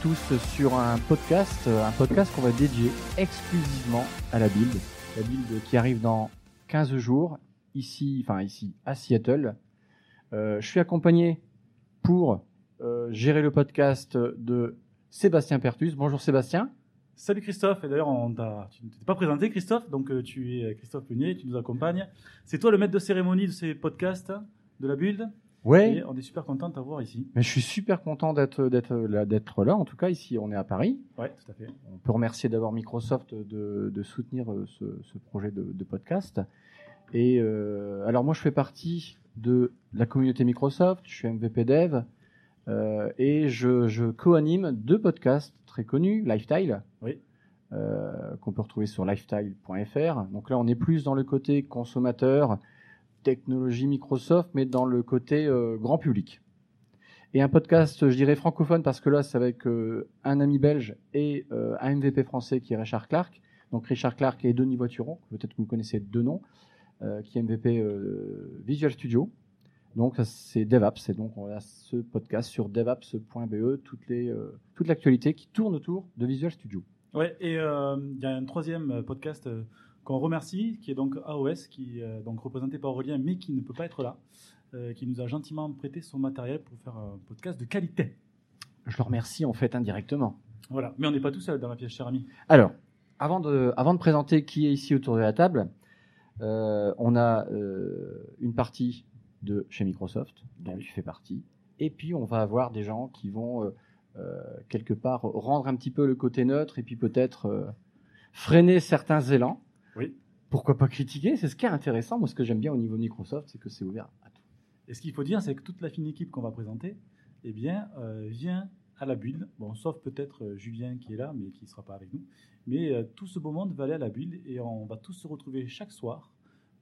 Tous sur un podcast, un podcast qu'on va dédier exclusivement à la build. La build qui arrive dans 15 jours, ici, enfin ici, à Seattle. Euh, je suis accompagné pour euh, gérer le podcast de Sébastien Pertus. Bonjour Sébastien. Salut Christophe, et d'ailleurs tu ne t'es pas présenté Christophe, donc euh, tu es Christophe Punier, tu nous accompagnes. C'est toi le maître de cérémonie de ces podcasts de la build? Ouais. on est super content de t'avoir ici. Mais je suis super content d'être d'être là, d'être là. En tout cas, ici, on est à Paris. Ouais, tout à fait. On peut remercier d'abord Microsoft de, de soutenir euh, ce, ce projet de, de, podcast. Et euh, alors moi, je fais partie de la communauté Microsoft. Je suis MVP Dev euh, et je, je co-anime deux podcasts très connus, Lifestyle. Oui. Euh, qu'on peut retrouver sur lifestyle.fr. Donc là, on est plus dans le côté consommateur, technologie Microsoft, mais dans le côté euh, grand public. Et un podcast, je dirais francophone, parce que là, c'est avec euh, un ami belge et euh, un MVP français qui est Richard Clark. Donc Richard Clark et Denis Voituron, peut-être que vous connaissez deux noms, qui est MVP Visual Studio. Donc c'est DevApps, et donc on a ce podcast sur devapps.be, toute l'actualité qui tourne autour de Visual Studio. Ouais, et il y a un troisième podcast qu'on remercie, qui est donc AOS, qui est donc représenté par Aurélien, mais qui ne peut pas être là, euh, qui nous a gentiment prêté son matériel pour faire un podcast de qualité. Je le remercie en fait indirectement. Voilà, mais on n'est pas tout seul dans la pièce, cher ami. Alors, avant de, avant de présenter qui est ici autour de la table, euh, on a euh, une partie de chez Microsoft, dont tu fais partie, et puis on va avoir des gens qui vont euh, quelque part rendre un petit peu le côté neutre, et puis peut-être freiner certains élans. Oui. Pourquoi pas critiquer? C'est ce qui est intéressant. Moi, ce que j'aime bien au niveau de Microsoft, c'est que c'est ouvert à tout. Et ce qu'il faut dire, c'est que toute la fine équipe qu'on va présenter, eh bien, euh, vient à la build. Bon, sauf peut-être euh, Julien qui est là, mais qui ne sera pas avec nous. Mais euh, tout ce beau monde va aller à la build et on va tous se retrouver chaque soir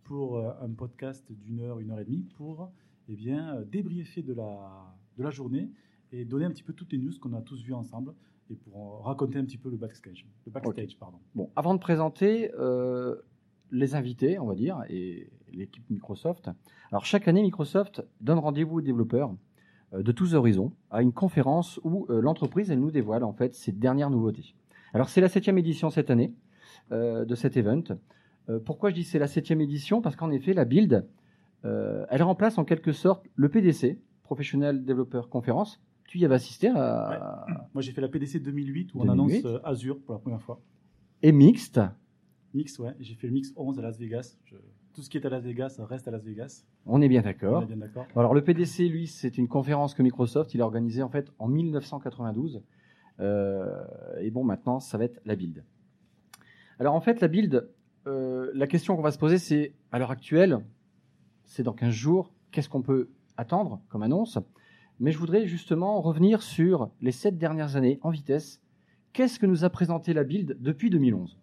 pour euh, un podcast d'une heure, une heure et demie pour eh bien, débriefer de la, de la journée et donner un petit peu toutes les news qu'on a tous vues ensemble et pour raconter un petit peu le backstage. Le backstage, Okay. pardon. Bon, avant de présenter euh, les invités, on va dire, et l'équipe Microsoft. Alors chaque année, Microsoft donne rendez-vous aux développeurs euh, de tous horizons à une conférence où euh, l'entreprise elle nous dévoile en fait ses dernières nouveautés. Alors c'est la septième édition cette année de cet event. Pourquoi je dis c'est la septième édition? Parce qu'en effet, la build, elle remplace en quelque sorte le PDC, Professional Developer Conference. Tu y avais assisté à, Moi, j'ai fait la PDC 2008 où on 2008. annonce euh, Azure pour la première fois. et mixte. Mix, ouais. J'ai fait le Mix 11 à Las Vegas. Je- Tout ce qui est à Las Vegas reste à Las Vegas. On est bien On d'accord. est bien d'accord. Alors le PDC, lui, c'est une conférence que Microsoft il a organisée en fait en 1992. Euh, et bon, maintenant, ça va être la build. Alors en fait, la build, euh, la question qu'on va se poser, c'est à l'heure actuelle, c'est dans 15 jours, qu'est-ce qu'on peut attendre comme annonce? Mais je voudrais justement revenir sur les sept dernières années en vitesse. Qu'est-ce que nous a présenté la build depuis 2011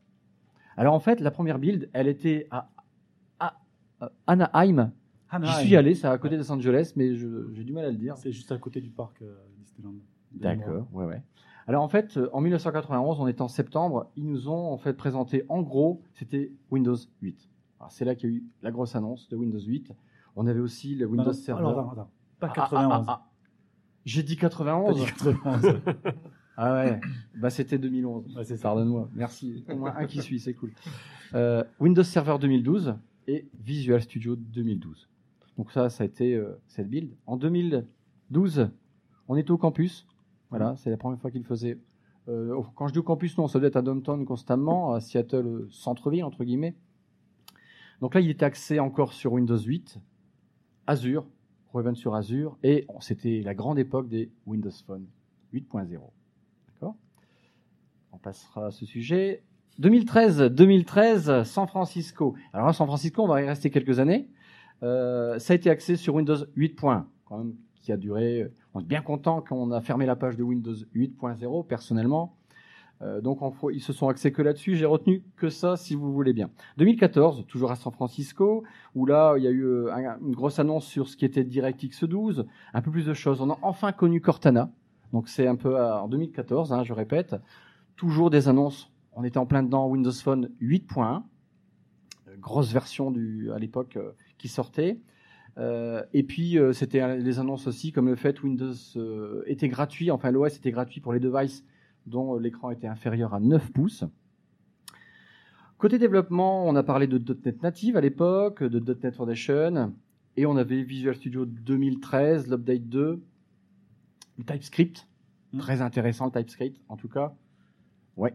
Alors en fait, la première build, elle était à, à- à Anaheim, J'y Anaheim. suis allé, c'est à côté de Los Angeles, mais j'ai du mal à le dire. C'est juste à côté du parc euh, Disneyland. D'accord, ouais, ouais. Alors en fait, euh, en 1991, on est en septembre, ils nous ont en fait présenté, en gros, c'était Windows 8. Alors c'est là qu'il y a eu la grosse annonce de Windows 8. On avait aussi le Non, Windows non, Server. alors, attends, attends. Pas Ah, 91. ah, ah, ah. J'ai dit T'as 91. dit 91. Ah ouais, bah c'était 2011. Ouais, c'est. Pardonne-moi, merci. Au moins un qui suit, c'est cool. Euh, Windows Server 2012 et Visual Studio 2012. Donc ça, ça a été euh, cette build. En 2012, on était au campus. Voilà, c'est la première fois qu'il faisait. Euh, quand je dis au campus, non, ça doit être à Downtown constamment, à Seattle centre-ville entre guillemets. Donc là, il était axé encore sur Windows 8, Azure, Reven sur Azure, et c'était la grande époque des Windows Phone 8.0. D'accord? On passera à ce sujet. 2013, 2013, San Francisco. Alors San Francisco, on va y rester quelques années. Euh, ça a été axé sur Windows 8.1, quand même, qui a duré. On est bien content qu'on a fermé la page de Windows 8.0, personnellement. Euh, donc, ils se sont axés que là-dessus. J'ai retenu que ça, si vous voulez bien. 2014, toujours à San Francisco, où là, il y a eu euh, un- une grosse annonce sur ce qui était DirectX 12, un peu plus de choses. On a enfin connu Cortana. Donc, c'est un peu en 2014, hein, je répète. Toujours des annonces. On était en plein dedans, Windows Phone 8.1, euh, grosse version du, à l'époque qui sortait. Et puis, c'était les annonces aussi, comme le fait Windows était gratuit, enfin l'OS était gratuit pour les devices dont l'écran était inférieur à 9 pouces. Côté développement, on a parlé de .NET Native à l'époque, de .NET Foundation, et on avait Visual Studio 2013, l'Update 2, le TypeScript, Mm. très intéressant le TypeScript en tout cas. Ouais.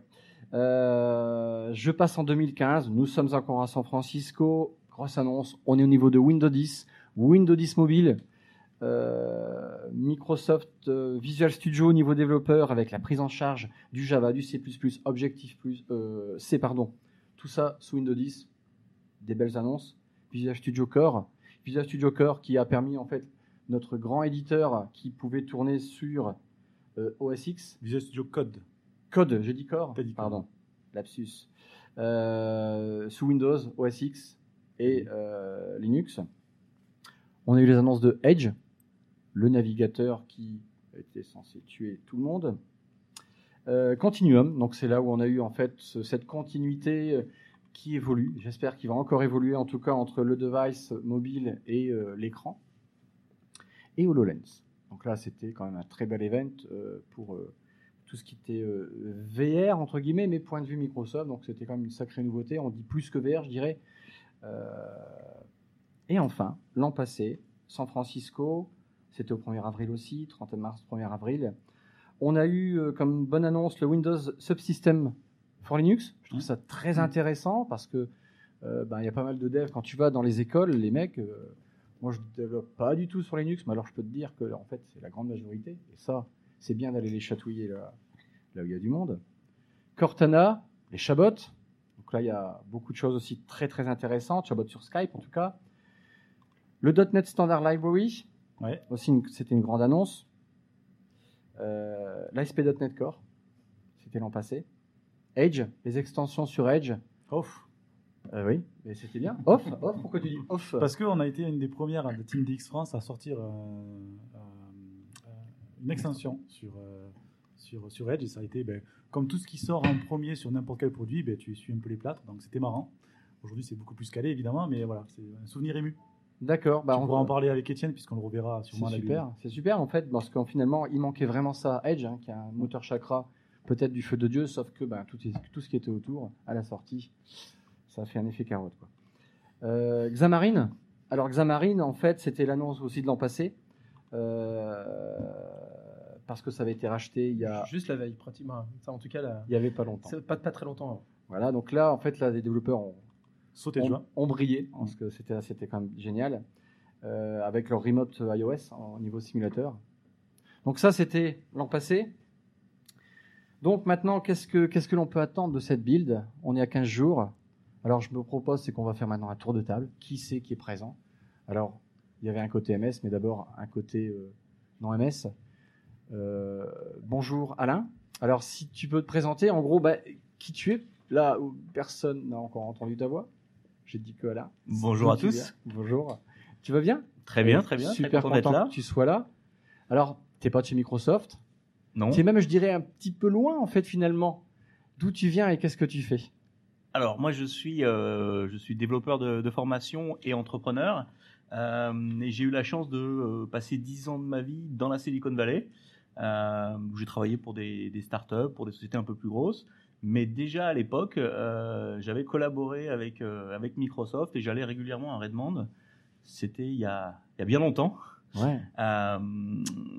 Euh, je passe en 2015, nous sommes encore à San Francisco, grosse annonce, on est au niveau de Windows 10, Windows 10 mobile, euh, Microsoft euh, Visual Studio au niveau développeur avec la prise en charge du Java, du C++, Objective+, euh, C pardon, tout ça sous Windows 10, des belles annonces. Visual Studio Core, Visual Studio Core qui a permis en fait notre grand éditeur qui pouvait tourner sur euh, OS X, Visual Studio Code. Code, j'ai dit Core, pardon, lapsus, sous Windows, OS X et Linux. On a eu les annonces de Edge, le navigateur qui était censé tuer tout le monde. Euh, Continuum, donc c'est là où on a eu en fait ce- cette continuité euh, qui évolue. J'espère qu'il va encore évoluer en tout cas entre le device mobile et euh, l'écran. Et HoloLens. Donc là, c'était quand même un très bel event pour tout ce qui était VR entre guillemets, mais point de vue Microsoft. Donc c'était quand même une sacrée nouveauté. On dit plus que VR, je dirais. Et enfin, l'an passé, San Francisco, c'était au 1er avril aussi, 31 mars, 1er avril. On a eu euh, comme bonne annonce le Windows Subsystem for Linux. Je trouve ça très intéressant parce que euh, ben, il y a pas mal de devs. Quand tu vas dans les écoles, les mecs, euh, moi je ne développe pas du tout sur Linux, mais alors je peux te dire que en fait c'est la grande majorité. Et ça, c'est bien d'aller les chatouiller là, là où il y a du monde. Cortana, les Chabot. Donc là, il y a beaucoup de choses aussi très très intéressantes. Chabot sur Skype en tout cas. Le .NET Standard Library, Ouais. aussi c'était une grande annonce. Euh, L'ASP.NET Core, c'était l'an passé. Edge, les extensions sur Edge. Off. Euh, oui, mais c'était bien. Off, off, pourquoi tu dis off? Parce qu'on a été une des premières de Team DX France à sortir euh, euh, euh, une extension sur, euh, sur, sur Edge. Et ça a été, ben, comme tout ce qui sort en premier sur n'importe quel produit, ben, tu suis un peu les plâtres. Donc c'était marrant. Aujourd'hui, c'est beaucoup plus calé, évidemment, mais voilà, c'est un souvenir ému. D'accord, bah on pourras en parler avec Étienne, puisqu'on le reverra sûrement C'est la super, c'est super en fait, parce qu'en finalement, il manquait vraiment ça à Edge, hein, qui a un moteur chakra, peut-être du feu de Dieu, sauf que ben, tout, est- tout ce qui était autour, à la sortie, ça a fait un effet carotte. Quoi. Euh, Xamarin, alors Xamarin, en fait, c'était l'annonce aussi de l'an passé, euh, parce que ça avait été racheté il y a, Juste la veille, pratiquement. Ça, en tout cas, là, il y avait pas longtemps. pas, pas très longtemps avant. Voilà, donc là, en fait, là, les développeurs ont, Sauter de ont, joie. ont brillé, parce que c'était, c'était quand même génial, euh, avec leur remote iOS en niveau simulateur. Donc ça, c'était l'an passé. Donc maintenant, qu'est-ce que, qu'est-ce que l'on peut attendre de cette build? On est à 15 jours. Alors je me propose, c'est qu'on va faire maintenant un tour de table. Qui c'est qui est présent? Alors, il y avait un côté MS, mais d'abord un côté euh, non MS. Euh, bonjour Alain. Alors si tu peux te présenter, en gros, bah, qui tu es? Là où personne n'a encore entendu ta voix. J'ai dit que Alain. Bonjour à tous. Bonjour. Tu vas bien? Très bien, très bien. Super très content là. que tu sois là. Alors, t'es pas de chez Microsoft? Non. Tu es même, je dirais, un petit peu loin en fait finalement. D'où tu viens et qu'est-ce que tu fais? Alors moi je suis euh, je suis développeur de, de formation et entrepreneur. Euh, et j'ai eu la chance de euh, passer 10 ans de ma vie dans la Silicon Valley, euh, où j'ai travaillé pour des, des startups, pour des sociétés un peu plus grosses. Mais déjà à l'époque, euh, j'avais collaboré avec euh, avec Microsoft et j'allais régulièrement à Redmond. C'était il y a il y a bien longtemps. Ouais. Euh,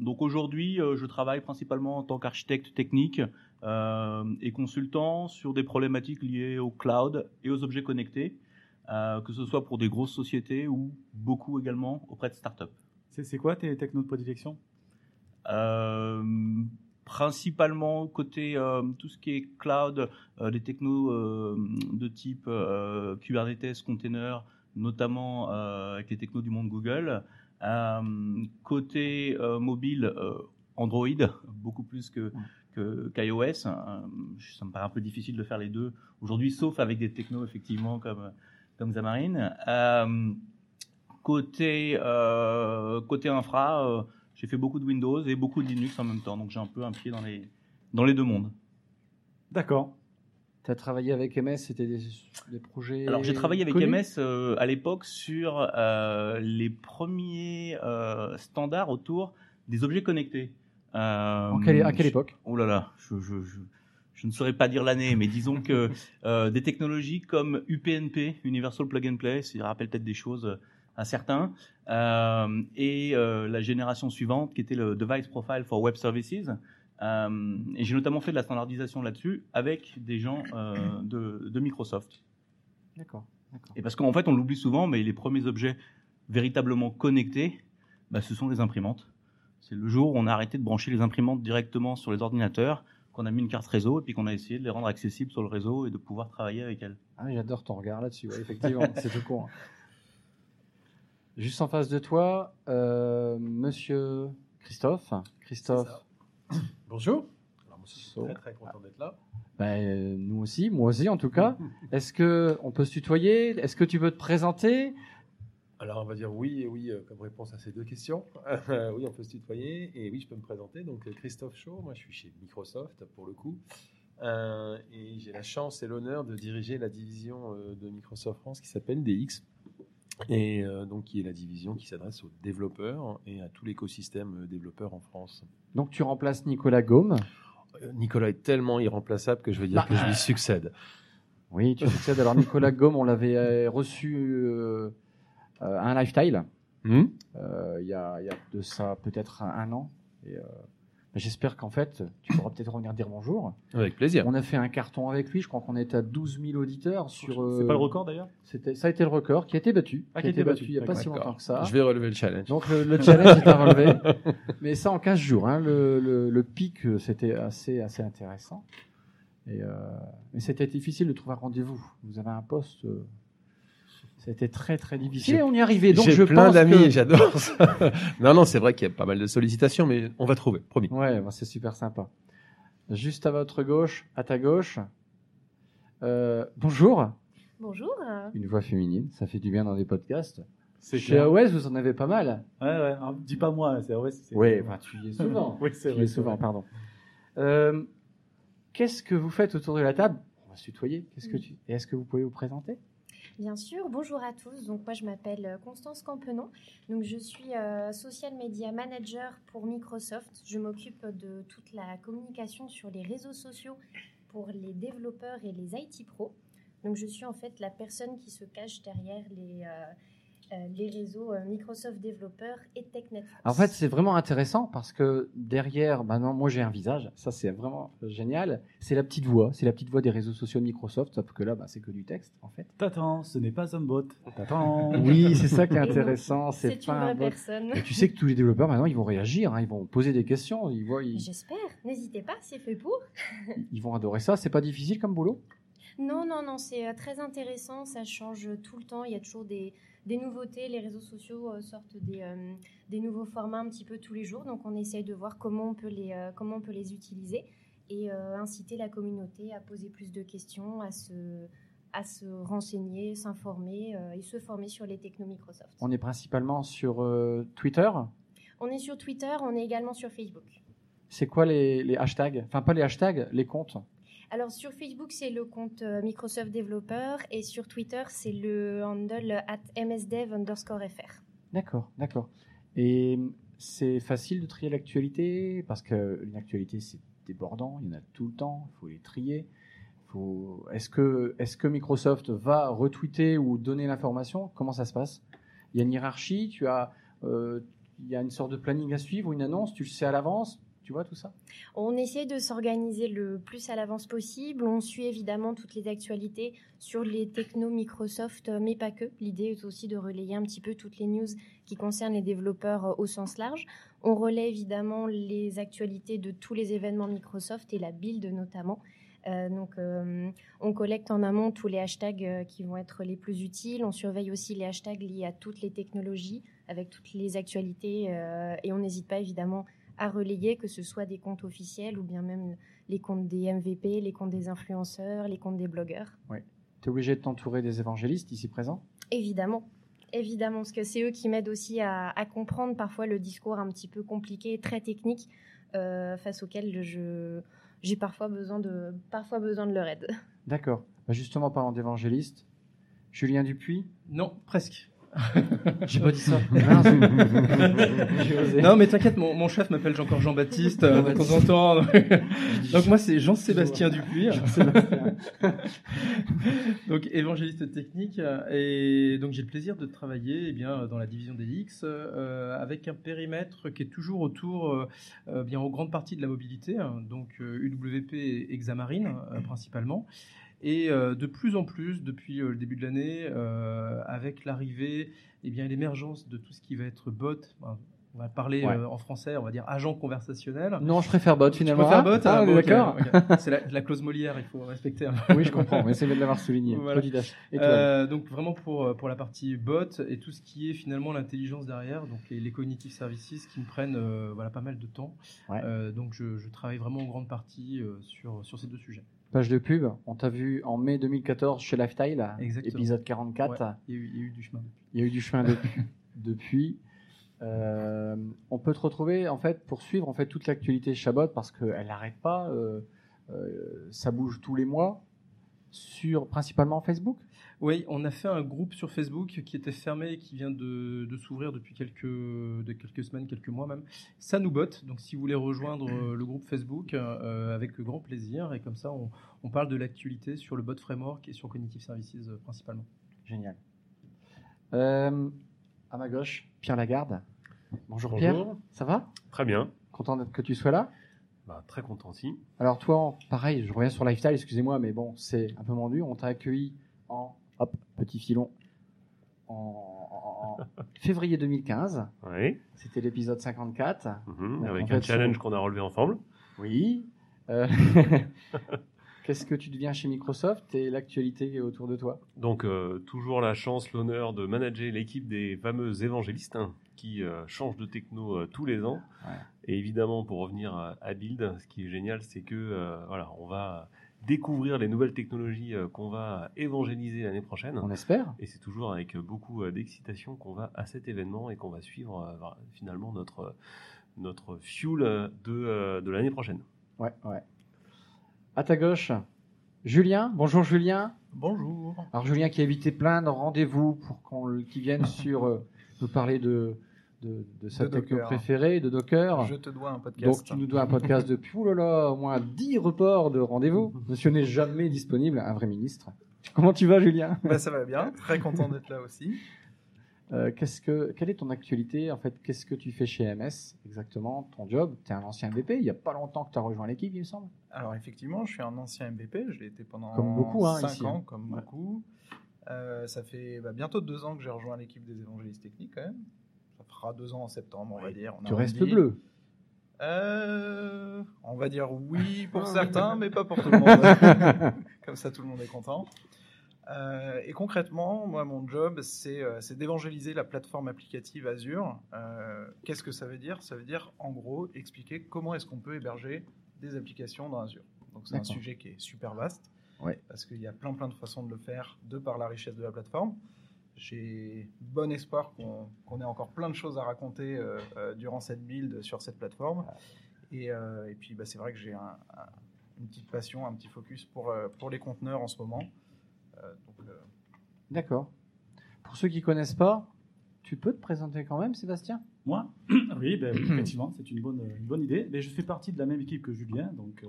donc aujourd'hui, je travaille principalement en tant qu'architecte technique et consultant sur des problématiques liées au cloud et aux objets connectés, que ce soit pour des grosses sociétés ou beaucoup également auprès de startups. C'est quoi tes technos de prédilection? Principalement côté euh, tout ce qui est cloud, euh, des technos euh, de type euh, Kubernetes, container, notamment avec les technos du monde Google. Côté mobile, Android, beaucoup plus que qu'iOS. Euh, ça me paraît un peu difficile de faire les deux aujourd'hui, sauf avec des technos effectivement comme comme Xamarin. Côté côté infra, j'ai fait beaucoup de Windows et beaucoup de Linux en même temps, donc j'ai un peu un pied dans les dans les deux mondes. D'accord. Tu as travaillé avec MS, c'était des, des projets. Alors j'ai travaillé avec connus MS euh, à l'époque sur euh, les premiers euh, standards autour des objets connectés. Euh, En quelle- à quelle je- époque? Oh là là, je, je, je, je ne saurais pas dire l'année, mais disons que euh, des technologies comme UPnP, Universal Plug and Play, ça rappelle peut-être des choses à certains, euh, et euh, la génération suivante qui était le Device Profile for Web Services. Euh, et j'ai notamment fait de la standardisation là-dessus avec des gens euh, de, de Microsoft. D'accord. Et parce qu'en fait, on l'oublie souvent, mais les premiers objets véritablement connectés, bah, ce sont les imprimantes. C'est le jour où on a arrêté de brancher les imprimantes directement sur les ordinateurs, qu'on a mis une carte réseau et puis qu'on a essayé de les rendre accessibles sur le réseau et de pouvoir travailler avec elles. Ah, J'adore ton regard là-dessus, ouais, effectivement, c'est tout con. Juste en face de toi, euh, monsieur Christophe. Christophe, Bonjour. Alors, moi, je suis très très content d'être là. ben, euh, nous aussi, moi aussi en tout cas. Est-ce que on peut se tutoyer? Est-ce que tu veux te présenter? Alors, on va dire oui et oui euh, comme réponse à ces deux questions. oui, on peut se tutoyer et oui, je peux me présenter. Donc, Christophe Chaud, moi je suis chez Microsoft pour le coup. Euh, et j'ai la chance et l'honneur de diriger la division de Microsoft France qui s'appelle DX. Et euh, donc, qui est la division qui s'adresse aux développeurs et à tout l'écosystème euh, développeur en France. Donc tu remplaces Nicolas Gaume. Euh, Nicolas est tellement irremplaçable que je veux dire Bah, que je lui succède. Oui, tu succèdes. Alors Nicolas Gaume, on l'avait euh, reçu euh, euh, à un lifestyle. Hmm? Euh, il y, a, il y a de ça peut-être un, un an. Et, euh, J'espère qu'en fait, tu pourras peut-être revenir dire bonjour. Avec plaisir. On a fait un carton avec lui, je crois qu'on est à 12 000 auditeurs sur. euh, C'est pas le record d'ailleurs? c'était- Ça a été le record qui a été battu. Ah, qui a été battu il n'y a pas si longtemps que ça. Je vais relever le challenge. Donc le, le challenge est à relever. Mais ça en 15 jours. hein. Le, le- le pic, euh, c'était assez, assez intéressant. Et, euh, mais c'était difficile de trouver un rendez-vous. Vous avez un poste. euh, c'était très très difficile. Et on y arrivait. Donc J'ai je plein d'amis que- j'adore ça. non, non, c'est vrai qu'il y a pas mal de sollicitations, mais on va trouver, promis. Ouais, bah, c'est super sympa. Juste à votre gauche, à ta gauche. euh, bonjour. Bonjour. Une voix féminine, ça fait du bien dans des podcasts. C'est Chez. AOS, vous en avez pas mal. Ouais, ouais. alors, dis pas moi, c'est ouais, c'est- Oui, bah, tu y es souvent. Oui, c'est Tu y vrai. es souvent, vrai. pardon. Euh, Qu'est-ce que vous faites autour de la table? On va se tutoyer. Qu'est-ce que tu... Et est-ce que vous pouvez vous présenter? Bien sûr, bonjour à tous. Donc moi je m'appelle euh, Constance Campenon. Donc je suis euh, social media manager pour Microsoft. Je m'occupe de toute la communication sur les réseaux sociaux pour les développeurs et les IT pros. Donc je suis en fait la personne qui se cache derrière les, euh, les réseaux euh, Microsoft développeurs et TechNet. En fait, c'est vraiment intéressant parce que derrière, maintenant, moi j'ai un visage, ça c'est vraiment génial. C'est la petite voix, c'est la petite voix des réseaux sociaux de Microsoft, sauf que là, bah, c'est que du texte en fait. T'attends, ce n'est pas un bot. T'attends. Oui, c'est ça qui est intéressant. c'est C'est une pas vraie un bot. personne. Et tu sais que tous les développeurs maintenant, ils vont réagir, hein, ils vont poser des questions, ils, voient, ils, J'espère. N'hésitez pas, c'est fait pour. ils vont adorer ça. C'est pas difficile comme boulot? Non, non, non, c'est euh, très intéressant, ça change tout le temps, il y a toujours des, des nouveautés, les réseaux sociaux euh, sortent des, euh, des nouveaux formats un petit peu tous les jours, donc on essaye de voir comment on peut les, euh, comment on peut les utiliser et inciter la communauté à poser plus de questions, à se, à se renseigner, s'informer euh, et se former sur les technos Microsoft. On est principalement sur euh, Twitter? On est sur Twitter, on est également sur Facebook. C'est quoi les, les hashtags? Enfin, pas les hashtags, les comptes. Alors sur Facebook, c'est le compte euh, Microsoft Developer et sur Twitter, c'est le handle at msdev underscore fr. D'accord, d'accord. Et c'est facile de trier l'actualité? Parce que une actualité c'est débordant, il y en a tout le temps, il faut les trier. Faut... Est-ce que, est que Microsoft va retweeter ou donner l'information? Comment ça se passe? Il y a une hiérarchie, tu as, euh, il y a une sorte de planning à suivre, une annonce, tu le sais à l'avance, tu vois tout ça? On essaie de s'organiser le plus à l'avance possible. On suit évidemment toutes les actualités sur les technos Microsoft, euh, mais pas que. L'idée est aussi de relayer un petit peu toutes les news qui concernent les développeurs euh, au sens large. On relaie évidemment les actualités de tous les événements Microsoft et la build notamment. Euh, donc, on collecte en amont tous les hashtags qui vont être les plus utiles. On surveille aussi les hashtags liés à toutes les technologies, avec toutes les actualités, et on n'hésite pas évidemment à relayer, que ce soit des comptes officiels ou bien même les comptes des MVP, les comptes des influenceurs, les comptes des blogueurs. Tu es obligé de t'entourer des évangélistes ici présents? Évidemment. Évidemment, parce que c'est eux qui m'aident aussi à, à comprendre parfois le discours un petit peu compliqué, très technique, euh, face auquel je j'ai parfois besoin de, parfois besoin de leur aide. D'accord. Bah, justement, parlant d'évangéliste, Julien Dupuis, Non, presque. j'ai pas dit ça. Non, mais t'inquiète, mon, mon chef m'appelle encore Jean-Baptiste euh, de temps en temps. Donc moi, c'est Jean-Sébastien Dupuis. Sébastien. donc évangéliste technique euh, et donc j'ai le plaisir de travailler eh bien dans la division des X euh, avec un périmètre qui est toujours autour euh, euh, bien en grande partie de la mobilité hein, donc euh, UWP et Examarine euh, principalement et euh, de plus en plus depuis euh, le début de l'année euh, avec l'arrivée et bien l'émergence de tout ce qui va être bot ben, on va parler Ouais. euh, en français on va dire agent conversationnel Non, je préfère bot finalement. préfères Ah, bot ah, Ah, bon, ok, d'accord. C'est la, la clause Molière, il faut respecter. un Oui, je comprends, mais c'est bien de l'avoir souligné. Voilà. Et euh, donc vraiment pour, pour la partie bot et tout ce qui est finalement l'intelligence derrière, donc les, les cognitive services qui me prennent euh, voilà, pas mal de temps. Ouais. Euh, donc je, je travaille vraiment en grande partie euh, sur, sur ces deux sujets. Page de pub, on t'a vu en mai 2014 chez Lifestyle, Exactement. épisode 44. Ouais, il, y a eu, il y a eu du chemin. Il y a eu du chemin depuis. Euh, on peut te retrouver en fait pour suivre en fait toute l'actualité Chabot parce qu'elle n'arrête pas. euh, euh, ça bouge tous les mois sur principalement Facebook. Oui, on a fait un groupe sur Facebook qui était fermé et qui vient de, de s'ouvrir depuis quelques, de quelques semaines, quelques mois même. Ça nous botte, donc si vous voulez rejoindre le groupe Facebook, avec grand plaisir. Et comme ça, on, on parle de l'actualité sur le bot framework et sur Cognitive Services principalement. Génial. À ma gauche, Pierre Lagarde. Bonjour, Pierre. Ça va? Très bien. Content que tu sois là? Bah, très content aussi. Alors toi, pareil, je reviens sur Lifestyle, excusez-moi, mais bon, c'est un peu vendu. On t'a accueilli en, hop, petit filon, en, février 2015. Oui. C'était l'épisode 54. Mhm, Donc, Avec un challenge qu'on a relevé ensemble. Oui. Euh, Qu'est-ce que tu deviens chez Microsoft et l'actualité autour de toi? Donc, euh, toujours la chance, l'honneur de manager l'équipe des fameux évangélistes hein, qui euh, changent de techno euh, tous les ans. Ouais. Et évidemment, pour revenir à, à Build, ce qui est génial, c'est que euh, voilà, on va découvrir les nouvelles technologies euh, qu'on va évangéliser l'année prochaine. On espère. Et c'est toujours avec beaucoup euh, d'excitation qu'on va à cet événement et qu'on va suivre euh, finalement notre, notre fuel de, euh, de l'année prochaine. Ouais, ouais. À ta gauche, Julien. Bonjour Julien. Bonjour. Alors Julien qui a évité plein de rendez-vous pour qu'on qu'il vienne sur nous parler de, de, de sa De techno Docker. préférée, de Docker. Je te dois un podcast. Donc tu nous dois un podcast depuis, oh là là, au moins 10 reports de rendez-vous. Monsieur n'est jamais disponible, un vrai ministre. Comment tu vas Julien? Bah, ça va bien, très content d'être là aussi. Euh, qu'est-ce que, Quelle est ton actualité? En fait, qu'est-ce que tu fais chez MS exactement? Ton job? Tu es un ancien BP, il n'y a pas longtemps que tu as rejoint l'équipe, il me semble? Alors effectivement, je suis un ancien MVP, je l'ai été pendant Comme beaucoup, hein, 5 ici, ans, hein. comme Ouais. beaucoup. Euh, ça fait bah, bientôt deux ans que j'ai rejoint l'équipe des évangélistes techniques quand même. Ça fera deux ans en septembre, on va dire. On Tu restes bleu. Euh, On va dire oui pour certains, mais pas pour tout le monde. Comme ça, tout le monde est content. Euh, et concrètement, moi, mon job, c'est d'évangéliser la plateforme applicative Azure. Qu'est-ce que ça veut dire? Ça veut dire, en gros, expliquer comment est-ce qu'on peut héberger des applications dans Azure. Donc, c'est un sujet qui est super vaste, Ouais. parce qu'il y a plein, plein de façons de le faire, de par la richesse de la plateforme. J'ai bon espoir qu'on qu'on ait encore plein de choses à raconter euh, euh, durant cette build sur cette plateforme. Et, euh, et puis, bah, c'est vrai que j'ai un- un- une petite passion, un petit focus pour, pour les conteneurs en ce moment. Euh, euh, D'accord. Pour ceux qui connaissent pas, tu peux te présenter quand même, Sébastien? Moi? Oui, ben, oui, effectivement, c'est une bonne, une bonne idée. Mais je fais partie de la même équipe que Julien, donc euh,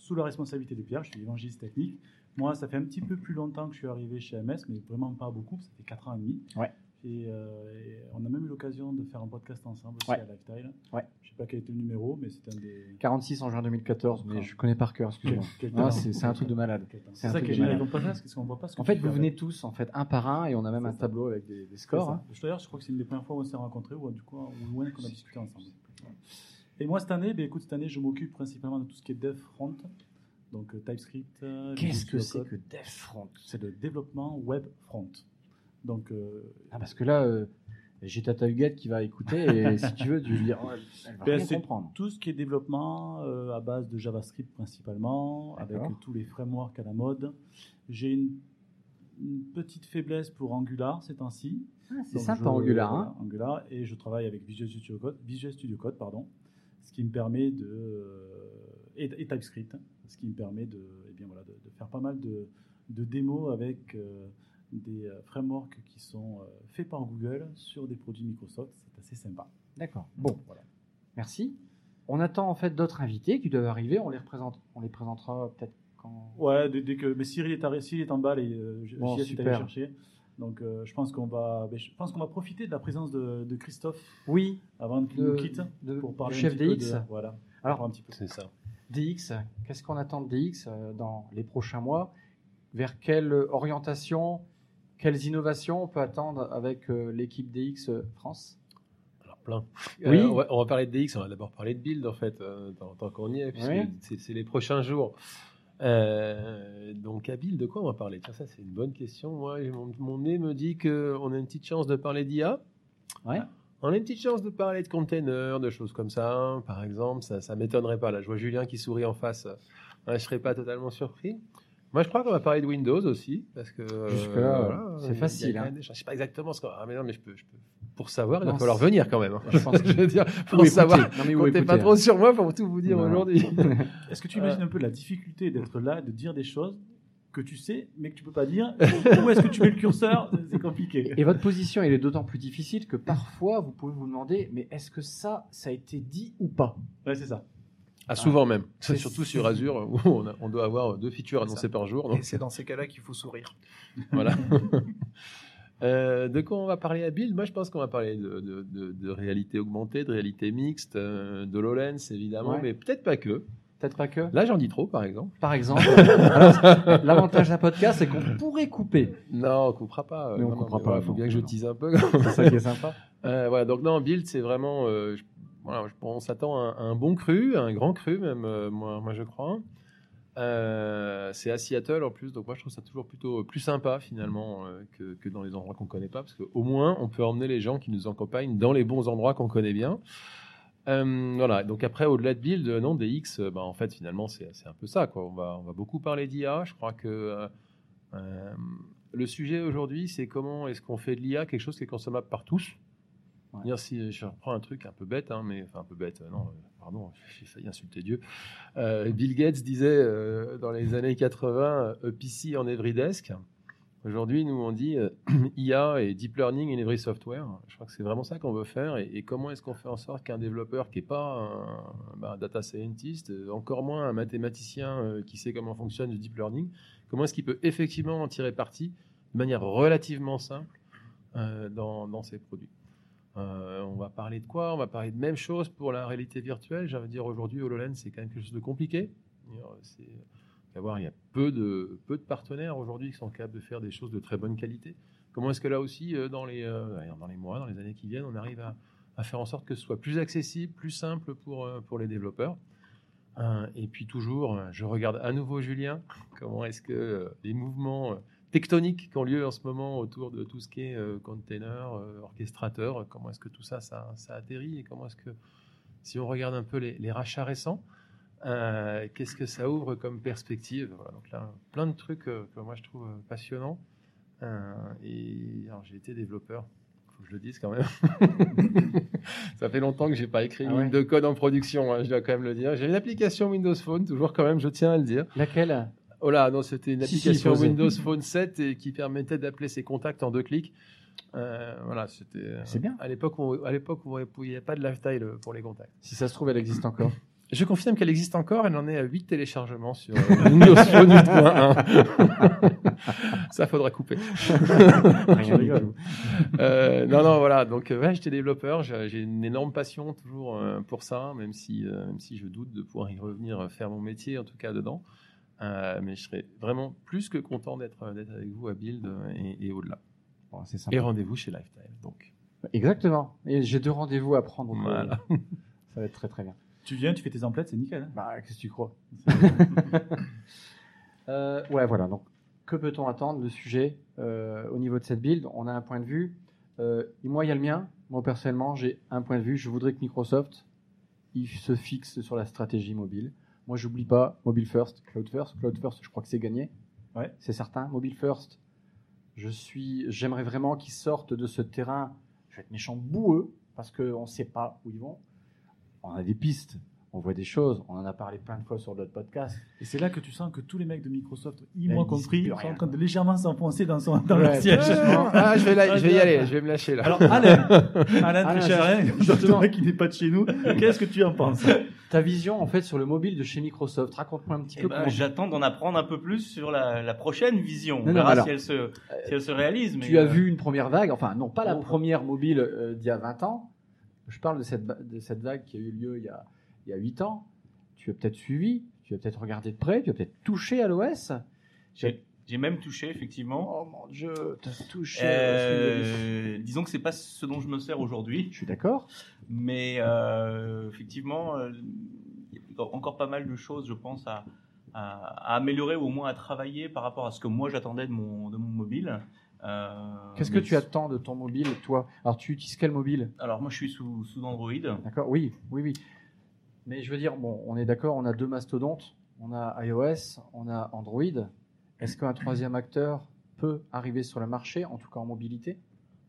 sous la responsabilité de Pierre, je suis évangéliste technique. Moi, ça fait un petit peu plus longtemps que je suis arrivé chez MS, mais vraiment pas beaucoup, ça fait 4 ans et demi. Ouais. Et, euh, et on a même eu l'occasion de faire un podcast ensemble aussi Ouais. à Lifestyle. Ouais. Je sais pas quel était le numéro, mais c'était un des. 46 en juin 2014, mais je connais par cœur, excuse-moi. Quel Ah, c'est un truc de malade. C'est ça qui est génial podcast, parce qu'on voit pas ce En fait, vous venez tous, en fait, un par un, et on a même un ça. tableau avec des, scores. hein. D'ailleurs, je crois que c'est une des premières fois où on s'est rencontrés, ou du coup, au moins qu'on a discuté ensemble. Et moi, cette année, ben, écoute, cette année, je m'occupe principalement de tout ce qui est dev front, donc euh, TypeScript. euh, Qu'est-ce que c'est que DevFront? C'est le développement web front. Donc, euh, ah, Parce que là, euh, j'ai Tata Huguette qui va écouter, et si tu veux, tu lui dire, oh, elle, va Ben, rien comprendre. tout ce qui est développement euh, à base de JavaScript principalement, avec tous les frameworks à la mode. J'ai une, une petite faiblesse pour Angular ces temps-ci. Ah, c'est sympa, Angular. Hein Angular, et je travaille avec Visual Studio Code, Visual Studio Code pardon, ce qui me permet de. euh, et, et TypeScript. ce qui me permet de, eh bien, voilà, de, de faire pas mal de, de démos avec euh, des euh, frameworks qui sont faits par Google sur des produits Microsoft. C'est assez sympa. D'accord. Bon, Voilà. merci. On attend en fait d'autres invités qui doivent arriver. On les représente, on les présentera peut-être quand. Ouais, dès, dès que mais Cyril est, arri- Cyril est en bas et euh, Bon, est allé chercher. Donc euh, je pense qu'on va, ben, je pense qu'on va profiter de la présence de, de Christophe Oui, avant qu'il de- nous quitte de- pour parler chef un petit peu DX. de- voilà. Alors, un petit peu. C'est ça. DX, qu'est-ce qu'on attend de DX euh, dans les prochains mois? Vers quelle orientation, quelles innovations on peut attendre avec euh, l'équipe DX France? Alors plein. Oui. Euh, on, va, on va parler de DX, on va d'abord parler de build en fait, euh, tant, tant qu'on y est, puisque Oui. c'est, c'est les prochains jours. Euh, donc build, de quoi on va parler? Tiens, ça c'est une bonne question. Moi, mon, mon nez me dit qu'on a une petite chance de parler d'IA. Ouais. On a une petite chance de parler de containers, de choses comme ça, par exemple. Ça, ça m'étonnerait pas. Là, je vois Julien qui sourit en face. Ouais, je serais pas totalement surpris. Moi, je crois qu'on va parler de Windows aussi, parce que euh, c'est facile, hein. des. Je sais pas exactement ce qu'on. Ah, mais non, mais je peux, je peux. Pour savoir, il va Non, falloir venir quand même. hein. Je pense que- je veux dire, pour Ou savoir. Comptez pas trop hein. sur moi pour tout vous dire aujourd'hui. Est-ce que tu imagines un peu la difficulté d'être là, de dire des choses que tu sais, mais que tu peux pas dire Où est-ce que tu mets le curseur? C'est compliqué. Et votre position, elle est d'autant plus difficile que parfois, vous pouvez vous demander, mais est-ce que ça, ça a été dit ou pas? Ouais, c'est ça. Ah, souvent même. C'est- Surtout sur Azure, où on, a- on doit avoir deux features annoncées par jour. Et c'est dans ces cas-là qu'il faut sourire. voilà. Euh, de quoi on va parler à Build? Moi, je pense qu'on va parler de, de- de- de réalité augmentée, de réalité mixte, euh, de HoloLens, évidemment, Ouais. mais peut-être pas que. Peut-être pas que. Là, j'en dis trop, par exemple. Par exemple, l'avantage d'un podcast, c'est qu'on pourrait couper. Non, on coupera pas. Mais on Non, non, coupera mais pas, voilà, faut bien que je tease un peu. C'est ça qui est sympa. Euh, voilà, donc non, Build, c'est vraiment. euh, je- voilà, on s'attend à, un- bon cru, un grand cru, même, euh, moi, je crois. Euh, c'est à Seattle en plus, donc moi je trouve ça toujours plutôt plus sympa finalement euh, que, que dans les endroits qu'on connaît pas, parce qu'au moins on peut emmener les gens qui nous accompagnent dans les bons endroits qu'on connaît bien. Euh, voilà, donc après au-delà de Build, euh, non, DX, euh, bah, en fait finalement c'est un peu ça. Quoi. On, va, on va beaucoup parler d'IA, je crois que euh, euh, le sujet aujourd'hui c'est comment est-ce qu'on fait de l'IA quelque chose qui est consommable par tous. Ouais. Si je reprends un truc un peu bête, hein, mais enfin un peu bête, euh, non, euh, pardon, j'ai failli insulter Dieu. Euh, Bill Gates disait euh, dans les années 80, euh, a PC on every desk. Aujourd'hui, nous on dit euh, IA et deep learning in every software. Je crois que c'est vraiment ça qu'on veut faire. Et, comment est-ce qu'on fait en sorte qu'un développeur qui n'est pas un, bah, un data scientist, euh, encore moins un mathématicien euh, qui sait comment fonctionne le deep learning, comment est-ce qu'il peut effectivement en tirer parti de manière relativement simple euh, dans ses produits? Euh, on va parler de quoi? On va parler de même chose pour la réalité virtuelle. De dire aujourd'hui, HoloLens, c'est quand même quelque chose de compliqué. Savoir, il y a peu de, peu de partenaires aujourd'hui qui sont capables de faire des choses de très bonne qualité. Comment est-ce que là aussi, euh, dans les, euh, dans les mois, dans les années qui viennent, on arrive à, à faire en sorte que ce soit plus accessible, plus simple pour, euh, pour les développeurs? Euh, Et puis toujours, euh, je regarde à nouveau Julien, comment est-ce que euh, les mouvements euh, tectoniques qui ont lieu en ce moment autour de tout ce qui est euh, container, euh, orchestrateur, comment est-ce que tout ça, ça, ça atterrit et comment est-ce que, si on regarde un peu les, les rachats récents, euh, qu'est-ce que ça ouvre comme perspective? Voilà, donc là, plein de trucs euh, que moi je trouve euh, passionnants. Et alors, j'ai été développeur, faut que je le dise quand même. ça fait longtemps que j'ai pas écrit une Ah ouais. ligne de code en production, hein, je dois quand même le dire. J'ai une application Windows Phone, toujours quand même, je tiens à le dire. Laquelle? Oh là, non, c'était une Si, si, application. Windows Phone 7 et qui permettait d'appeler ses contacts en deux clics. Euh, voilà, c'était. euh, C'est bien. À l'époque, où- à l'époque où il n'y avait pas de lifestyle euh, pour les contacts. Si ça se trouve, elle existe encore. Je confirme qu'elle existe encore. Elle en est à 8 téléchargements sur euh, Windows Phone 8.1. Ça faudra couper. Rien rigole. Euh, non, non, voilà. Donc, ouais, j'étais développeur. J'ai une énorme passion toujours pour ça, même si, même si je doute de pouvoir y revenir faire mon métier, en tout cas dedans. Euh, mais je serais vraiment plus que content d'être d'être avec vous à Build euh, et, et au-delà. Bon, c'est sympa. Et rendez-vous chez Lifestyle. Donc, Exactement. Et j'ai deux rendez-vous à prendre. Voilà. euh, Ça va être très très bien. Tu viens, tu fais tes emplettes, c'est nickel. hein. Bah, qu'est-ce que tu crois? Euh, Ouais, voilà. Donc, que peut-on attendre Le sujet euh, au niveau de cette build, on a un point de vue. Euh, moi, il y a le mien. Moi, personnellement, j'ai un point de vue. Je voudrais que Microsoft il se fixe sur la stratégie mobile. Moi, j'oublie pas mobile first, cloud first. Cloud first, je crois que c'est gagné. Ouais. C'est certain. Mobile first, je suis, j'aimerais vraiment qu'ils sortent de ce terrain. Je vais être méchant boueux parce qu'on ne sait pas où ils vont. On a des pistes. on voit des choses. On en a parlé plein de fois sur d'autres podcasts. Et c'est là que tu sens que tous les mecs de Microsoft, ils Là, moi compris, sont en train de légèrement s'enfoncer dans, son, dans Ouais, leur siège. Ah, je vais, la- je vais y aller, je vais me lâcher là. Alors, Alain, Alain Alain, Trécharin, justement. qui n'est pas de chez nous, qu'est-ce que tu en penses? Ta vision, en fait, sur le mobile de chez Microsoft? Raconte-moi un petit Eh peu ben, J'attends d'en apprendre un peu plus sur la, la prochaine vision. On non, verra alors, si, elle se, si elle se réalise. Mais Tu as euh, vu une première vague, enfin non pas la Oh. première mobile euh, d'il y a 20 ans, je parle de cette, de cette vague qui a eu lieu il y a, il y a 8 ans. Tu as peut-être suivi, tu as peut-être regardé de près, tu as peut-être touché à l'OS. J'ai j'ai même touché, effectivement. Oh mon dieu, tu as touché. Windows 10. Euh, disons que c'est pas ce dont je me sers aujourd'hui, Je suis d'accord. mais euh, effectivement, euh, il y a encore pas mal de choses, je pense, à, à- à améliorer ou au moins à travailler par rapport à ce que moi j'attendais de mon, de mon mobile. Euh, Qu'est-ce que tu attends de ton mobile, toi? Alors tu utilises quel mobile? Alors moi je suis sous, sous Android. D'accord Oui, oui, oui. Mais je veux dire, bon, on est d'accord, on a deux mastodontes. On a iOS, on a Android. Est-ce qu'un troisième acteur peut arriver sur le marché, en tout cas en mobilité?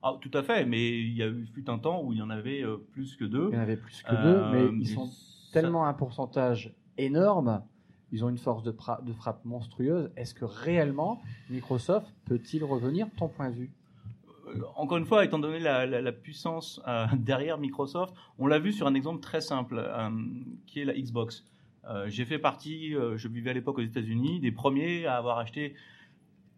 Ah, tout à fait, mais il y a eu fut un temps où il y en avait euh, plus que deux. Il y en avait plus que Euh, deux, mais ils sont ça- tellement un pourcentage énorme, ils ont une force de, frappe monstrueuse. Est-ce que réellement Microsoft peut-il revenir? Ton point de vue? Euh, encore une fois, étant donné la, la- la puissance euh, derrière Microsoft, on l'a vu sur un exemple très simple, euh, qui est la Xbox. Euh, J'ai fait partie, euh, je vivais à l'époque aux États-Unis, des premiers à avoir acheté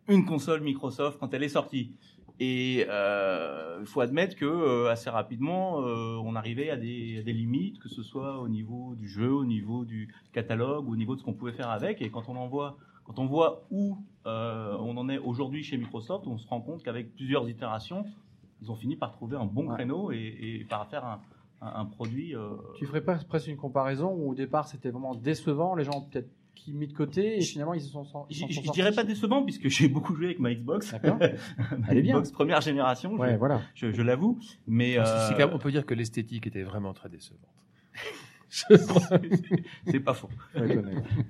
une console Microsoft quand elle est sortie. Et euh, il faut admettre que euh, assez rapidement, euh, on arrivait à des, à des limites, que ce soit au niveau du jeu, au niveau du catalogue, au niveau de ce qu'on pouvait faire avec. Et quand on en voit, quand on voit où euh, on en est aujourd'hui chez Microsoft, on se rend compte qu'avec plusieurs itérations, ils ont fini par trouver un bon Ouais. créneau et, et par faire un, un- un produit. euh, Tu ferais pas presque une comparaison où au départ c'était vraiment décevant, les gens ont peut-être qui mis de côté et finalement ils se sont, ils je sont je- je dirais pas décevant puisque j'ai beaucoup joué avec ma Xbox, D'accord ma Elle est bien. Xbox première génération, je- Ouais, voilà. je, je l'avoue. Mais euh, on peut dire que l'esthétique était vraiment très décevante. c'est pas faux.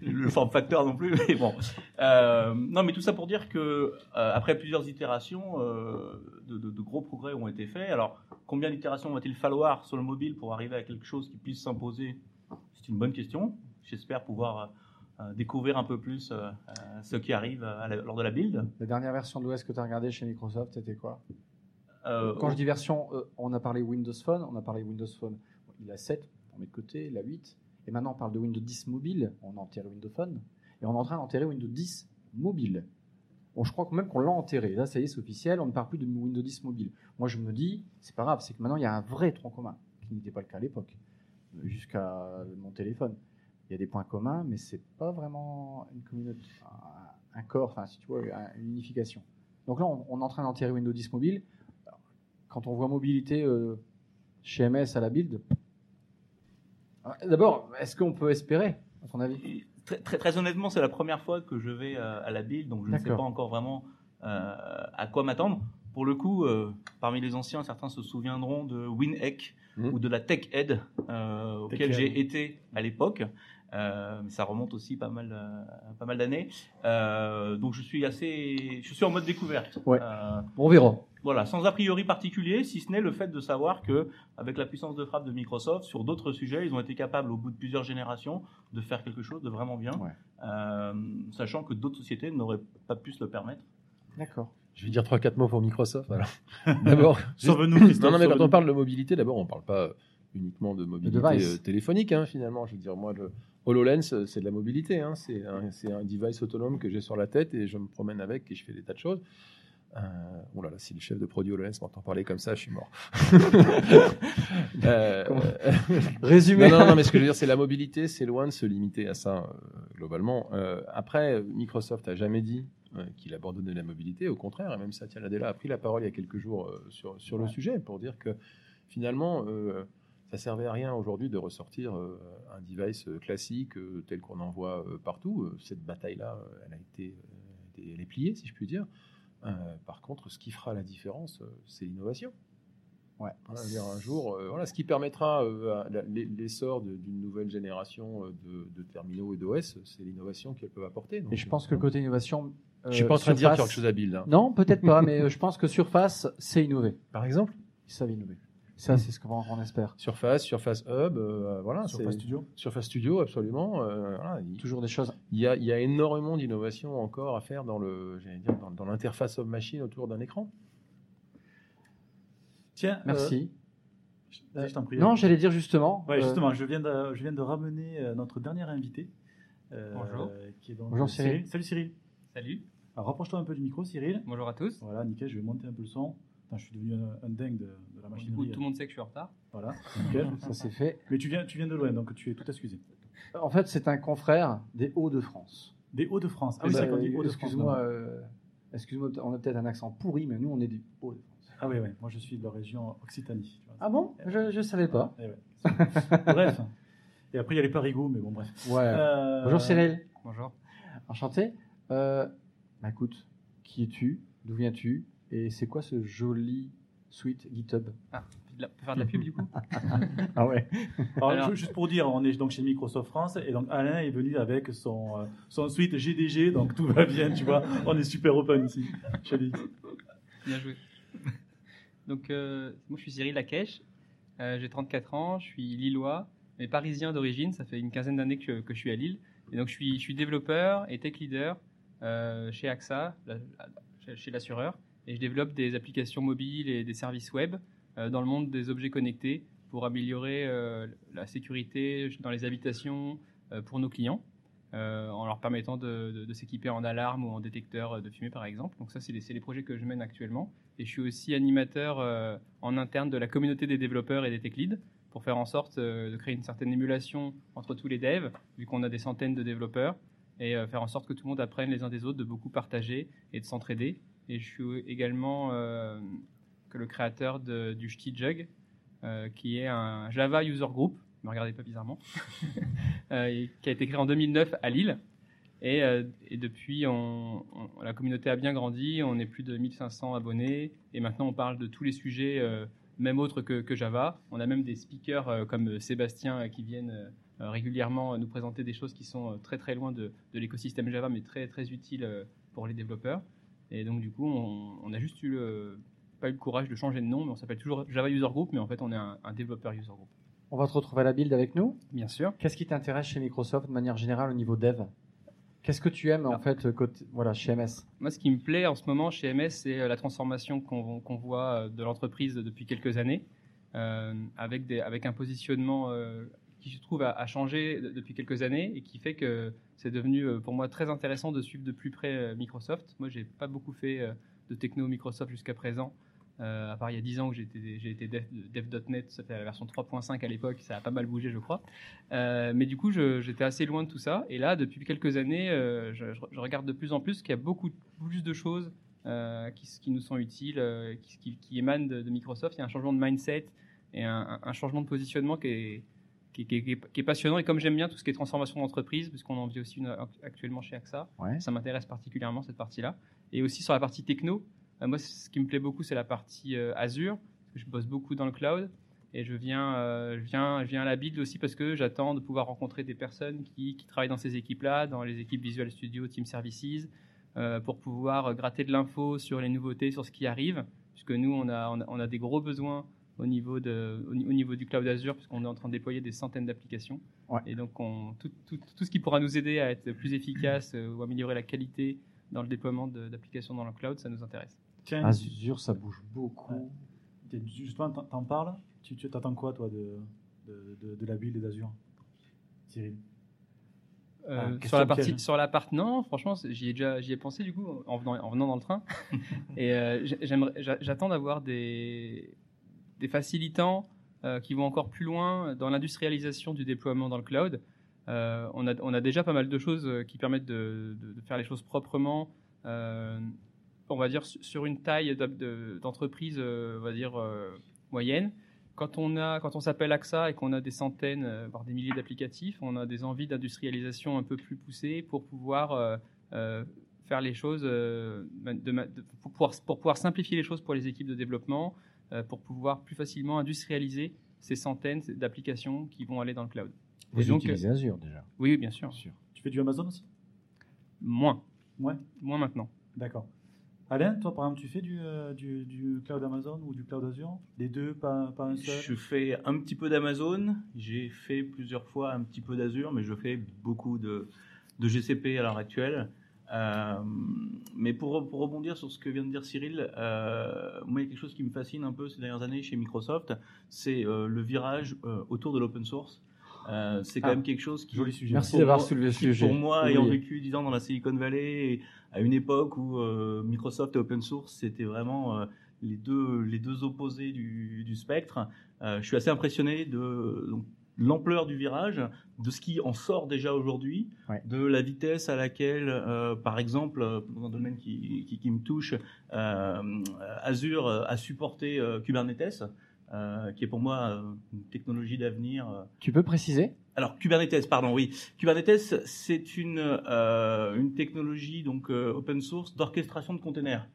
Le form factor non plus, mais bon. Euh, non, mais tout ça pour dire que euh, après plusieurs itérations, euh, de, de- de gros progrès ont été faits. Alors, combien d'itérations va-t-il falloir sur le mobile pour arriver à quelque chose qui puisse s'imposer? C'est une bonne question. J'espère pouvoir découvrir un peu plus ce qui arrive à la- lors de la build. La dernière version de l'OS que tu as regardé chez Microsoft, c'était quoi? Quand je dis version, on a parlé Windows Phone, on a parlé Windows Phone. Il a 7, on met de côté, il a 8. Et maintenant, on parle de Windows 10 mobile, on a enterré Windows Phone. Et on est en train d'enterrer Windows 10 mobile. Bon, je crois quand même qu'on l'a enterré. Là, ça y est, c'est officiel, on ne parle plus de Windows 10 mobile. Moi, je me dis, c'est pas grave, c'est que maintenant, il y a un vrai tronc commun, qui n'était pas le cas à l'époque, jusqu'à mon téléphone. Il y a des points communs, mais c'est pas vraiment une communauté, un, corps, enfin, si tu vois, un- une unification. Donc là, on, est en train d'enterrer Windows 10 mobile. Quand on voit mobilité euh, chez MS à la build, d'abord, est-ce qu'on peut espérer, à ton avis? Très, très, très honnêtement, c'est la première fois que je vais euh, à la build, donc je ne sais pas encore vraiment euh, à quoi m'attendre. Pour le coup, euh, parmi les anciens, certains se souviendront de WinEck Mhm. ou de la TechEd, euh, auquel j'ai été à l'époque. Euh, mais ça remonte aussi pas mal, euh, pas mal d'années. Euh, donc je suis assez, je suis en mode découverte. Ouais. Euh, On verra. voilà, sans a priori particulier, si ce n'est le fait de savoir que, avec la puissance de frappe de Microsoft, sur d'autres sujets, ils ont été capables, au bout de plusieurs générations, de faire quelque chose de vraiment bien, Ouais. Euh, sachant que d'autres sociétés n'auraient pas pu se le permettre. D'accord. Je vais dire 3-4 mots pour Microsoft. alors. D'abord, Sauve-nous, non, non, mais quand on parle de mobilité, d'abord, on ne parle pas uniquement de mobilité téléphonique, hein, finalement. Je veux dire, moi, le HoloLens, euh, c'est de la mobilité. hein. C'est un, device autonome que j'ai sur la tête et je me promène avec et je fais des tas de choses. Euh, oh là là, si le chef de produit HoloLens m'entend parler comme ça, je suis mort. Euh, Résumé. non, non, non, mais ce que je veux dire, c'est la mobilité, c'est loin de se limiter à ça, euh, globalement. Après, Microsoft a jamais dit qu'il abandonnait la mobilité. Au contraire, et même Satya Nadella a pris la parole il y a quelques jours sur, sur le sujet pour dire que finalement, ça servait à rien aujourd'hui de ressortir euh, un device euh, classique euh, tel qu'on en voit euh, partout. Euh, Cette bataille-là, euh, elle a été, euh, elle est pliée, si je puis dire. Euh, par contre, ce qui fera la différence, euh, c'est l'innovation. Ouais. Un jour, euh, voilà, ce qui permettra euh, l'essor d'une nouvelle génération euh, de, de terminaux et d'OS, c'est l'innovation qu'elles peuvent apporter. Donc, Et je pense que euh, côté innovation. je suis pas en euh, train de dire qu'il y a Surface- quelque chose à build. hein. Non, peut-être pas, mais euh, je pense que Surface, c'est innover. Par exemple? Ils savent innover. Ça, c'est ce qu'on on espère. Surface, Surface Hub, euh, voilà. Surface Studio. Surface Studio, absolument. euh, voilà, il, Toujours des choses. il y a, il y a énormément d'innovations encore à faire dans le, j'allais dire, dans, dans l'interface homme-machine autour d'un écran. Tiens, Merci. euh, je t'en prie. non, j'allais dire justement. Ouais, euh, justement, je viens de, je viens de ramener notre dernier invité. euh, Bonjour. Qui est donc Bonjour, Cyril. Salut Cyril. Salut, Alors rapproche-toi un peu du micro, Cyril. bonjour à tous. Voilà, nickel, je vais monter un peu le son. Putain, je suis devenu un, un dingue de, de la Du machine. coup, tout le monde sait que je suis en retard. Voilà, nickel. ça c'est fait. Mais tu viens, tu viens de loin, donc tu es tout excusé. En fait, c'est un confrère des Hauts-de-France. Des Hauts-de-France. Ah oui, c'est ben, vrai qu'on dit Hauts-de-France. Excuse-moi, euh, excuse-moi, on a peut-être un accent pourri, mais nous, on est des Hauts-de-France. Ah oui, oui, moi je suis de la région Occitanie. tu vois. Ah bon? Je ne savais pas. Ouais. bref. Et après, il y a les parigots, mais bon, bref. Ouais. Euh, Bonjour Cyril. Bonjour. Enchanté. Euh, bah écoute, qui es-tu? D'où viens-tu? Et c'est quoi ce joli suite GitHub? Ah, la- faire de la pub du coup? Ah ouais. Alors, Alors- ju- juste pour dire, on est donc chez Microsoft France et donc Alain est venu avec son, euh, son suite GDG, donc tout va bien, tu vois. On est super open ici. chez lui. Bien joué. Donc, euh, moi je suis Cyril Lakesh, euh, j'ai 34 ans, je suis lillois, mais parisien d'origine, ça fait une quinzaine d'années que, que je suis à Lille. Et donc je suis, je suis développeur et tech leader euh, chez AXA, la- la- chez- chez l'assureur, et je développe des applications mobiles et des services web euh, dans le monde des objets connectés pour améliorer euh, la sécurité dans les habitations euh, pour nos clients. en leur permettant de, s'équiper en alarme ou en détecteur de fumée par exemple. Donc ça, c'est les, projets que je mène actuellement. Et je suis aussi animateur en interne de la communauté des développeurs et des tech leads pour faire en sorte de créer une certaine émulation entre tous les devs, vu qu'on a des centaines de développeurs, et faire en sorte que tout le monde apprenne les uns des autres, de beaucoup partager et de s'entraider. Et je suis également euh, que le créateur du Shti Jug, euh, qui est un Java User Group, ne me regardez pas bizarrement, euh, qui a été créé en 2009 à Lille. Et, depuis, la communauté a bien grandi, on est plus de 1500 abonnés, et maintenant on parle de tous les sujets, même autres que, Java. On a même des speakers comme Sébastien qui viennent régulièrement nous présenter des choses qui sont très très loin de, de l'écosystème Java, mais très très utiles pour les développeurs. Et donc du coup, on, on a juste eu le, pas eu le courage de changer de nom, mais on s'appelle toujours Java User Group, mais en fait on est un, un développeur User Group. On va te retrouver à la build avec nous. Bien sûr. Qu'est-ce qui t'intéresse chez Microsoft de manière générale au niveau dev? Qu'est-ce que tu aimes en fait côté, voilà, chez MS Moi, ce qui me plaît en ce moment chez MS, c'est euh, la transformation qu'on voit euh, de l'entreprise depuis quelques années, euh, avec, des, avec un positionnement euh, qui, je trouve, a, a changé de- depuis quelques années et qui fait que c'est devenu euh, pour moi très intéressant de suivre de plus près euh, Microsoft. Moi, j'ai pas beaucoup fait euh, de techno Microsoft jusqu'à présent. À part il y a 10 ans que j'ai été, été dev, dev.net, ça fait la version 3.5 à l'époque, ça a pas mal bougé je crois. Mais du coup j'étais assez loin de tout ça. Et là depuis quelques années, je, regarde de plus en plus qu'il y a beaucoup plus de choses qui, nous sont utiles, qui, émanent de, Microsoft. Il y a un changement de mindset et un changement de positionnement qui est, qui, est- qui qui passionnant. Et comme j'aime bien tout ce qui est transformation d'entreprise, puisqu'on en vit aussi une actuellement chez AXA, Ouais. ça m'intéresse particulièrement cette partie-là. Et aussi sur la partie techno, euh, moi ce qui me plaît beaucoup c'est la partie euh, Azure, parce que je bosse beaucoup dans le cloud. Et je viens, euh, je viens, je viens à la build aussi parce que j'attends de pouvoir rencontrer des personnes qui, qui travaillent dans ces équipes-là, dans les équipes Visual Studio, Team Services, euh, pour pouvoir gratter de l'info sur les nouveautés, sur ce qui arrive, puisque nous, on a, on a, on a des gros besoins au niveau, de, au, ni- au niveau du cloud Azure, puisqu'on est en train de déployer des centaines d'applications. Ouais. Et donc, on, tout, tout, tout ce qui pourra nous aider à être plus efficace euh, ou améliorer la qualité dans le déploiement d'applications dans le cloud, ça nous intéresse. Tiens, Azure, ça bouge beaucoup. Ouais. justement, t'en- parles? Tu t'attends quoi, toi, de, de, de, de la build d'Azure? Cyril? Euh, Ah, sur la partie sur la part non franchement j'y ai déjà j'y ai pensé du coup en venant en venant dans le train et euh, j'attends d'avoir des des facilitants euh, qui vont encore plus loin dans l'industrialisation du déploiement dans le cloud. Euh, on a déjà pas mal de choses euh, qui permettent de, faire les choses proprement on va dire su- sur une taille d'entreprise on va dire moyenne. Quand on a, quand on s'appelle AXA et qu'on a des centaines, voire des milliers d'applicatifs, on a des envies d'industrialisation un peu plus poussées pour pouvoir faire les choses, pour, pouvoir, simplifier les choses pour les équipes de développement, pour pouvoir plus facilement industrialiser ces centaines d'applications qui vont aller dans le cloud. Vous Et donc, utilisez Azure déjà. Oui, bien sûr. Tu fais du Amazon aussi? Moins, Ouais, moins maintenant. d'accord. Alain, toi par exemple, tu fais du, euh, du, du cloud Amazon ou du cloud Azure? Les deux, pas, pas un seul? Je fais un petit peu d'Amazon, j'ai fait plusieurs fois un petit peu d'Azure, mais je fais beaucoup de, de GCP à l'heure actuelle. Euh, mais pour, pour rebondir sur ce que vient de dire Cyril, euh, moi il y a quelque chose qui me fascine un peu ces dernières années chez Microsoft, c'est euh, le virage euh, autour de l'open source. Euh, c'est quand Ah, même quelque chose qui, joli sujet. Merci d'avoir soulevé ce sujet. Pour moi, Oui. ayant vécu 10 ans dans la Silicon Valley, et à une époque où euh, Microsoft et open source, c'était vraiment euh, les, deux, les deux opposés du, du spectre, euh, je suis assez impressionné de donc, l'ampleur du virage, de ce qui en sort déjà aujourd'hui, Ouais. de la vitesse à laquelle, euh, par exemple, euh, dans un domaine qui, qui, qui me touche, euh, Azure a supporté euh, Kubernetes, qui est pour moi une technologie d'avenir. Tu peux préciser? Alors Kubernetes, pardon, oui. Kubernetes, c'est une une technologie donc open source d'orchestration de containers.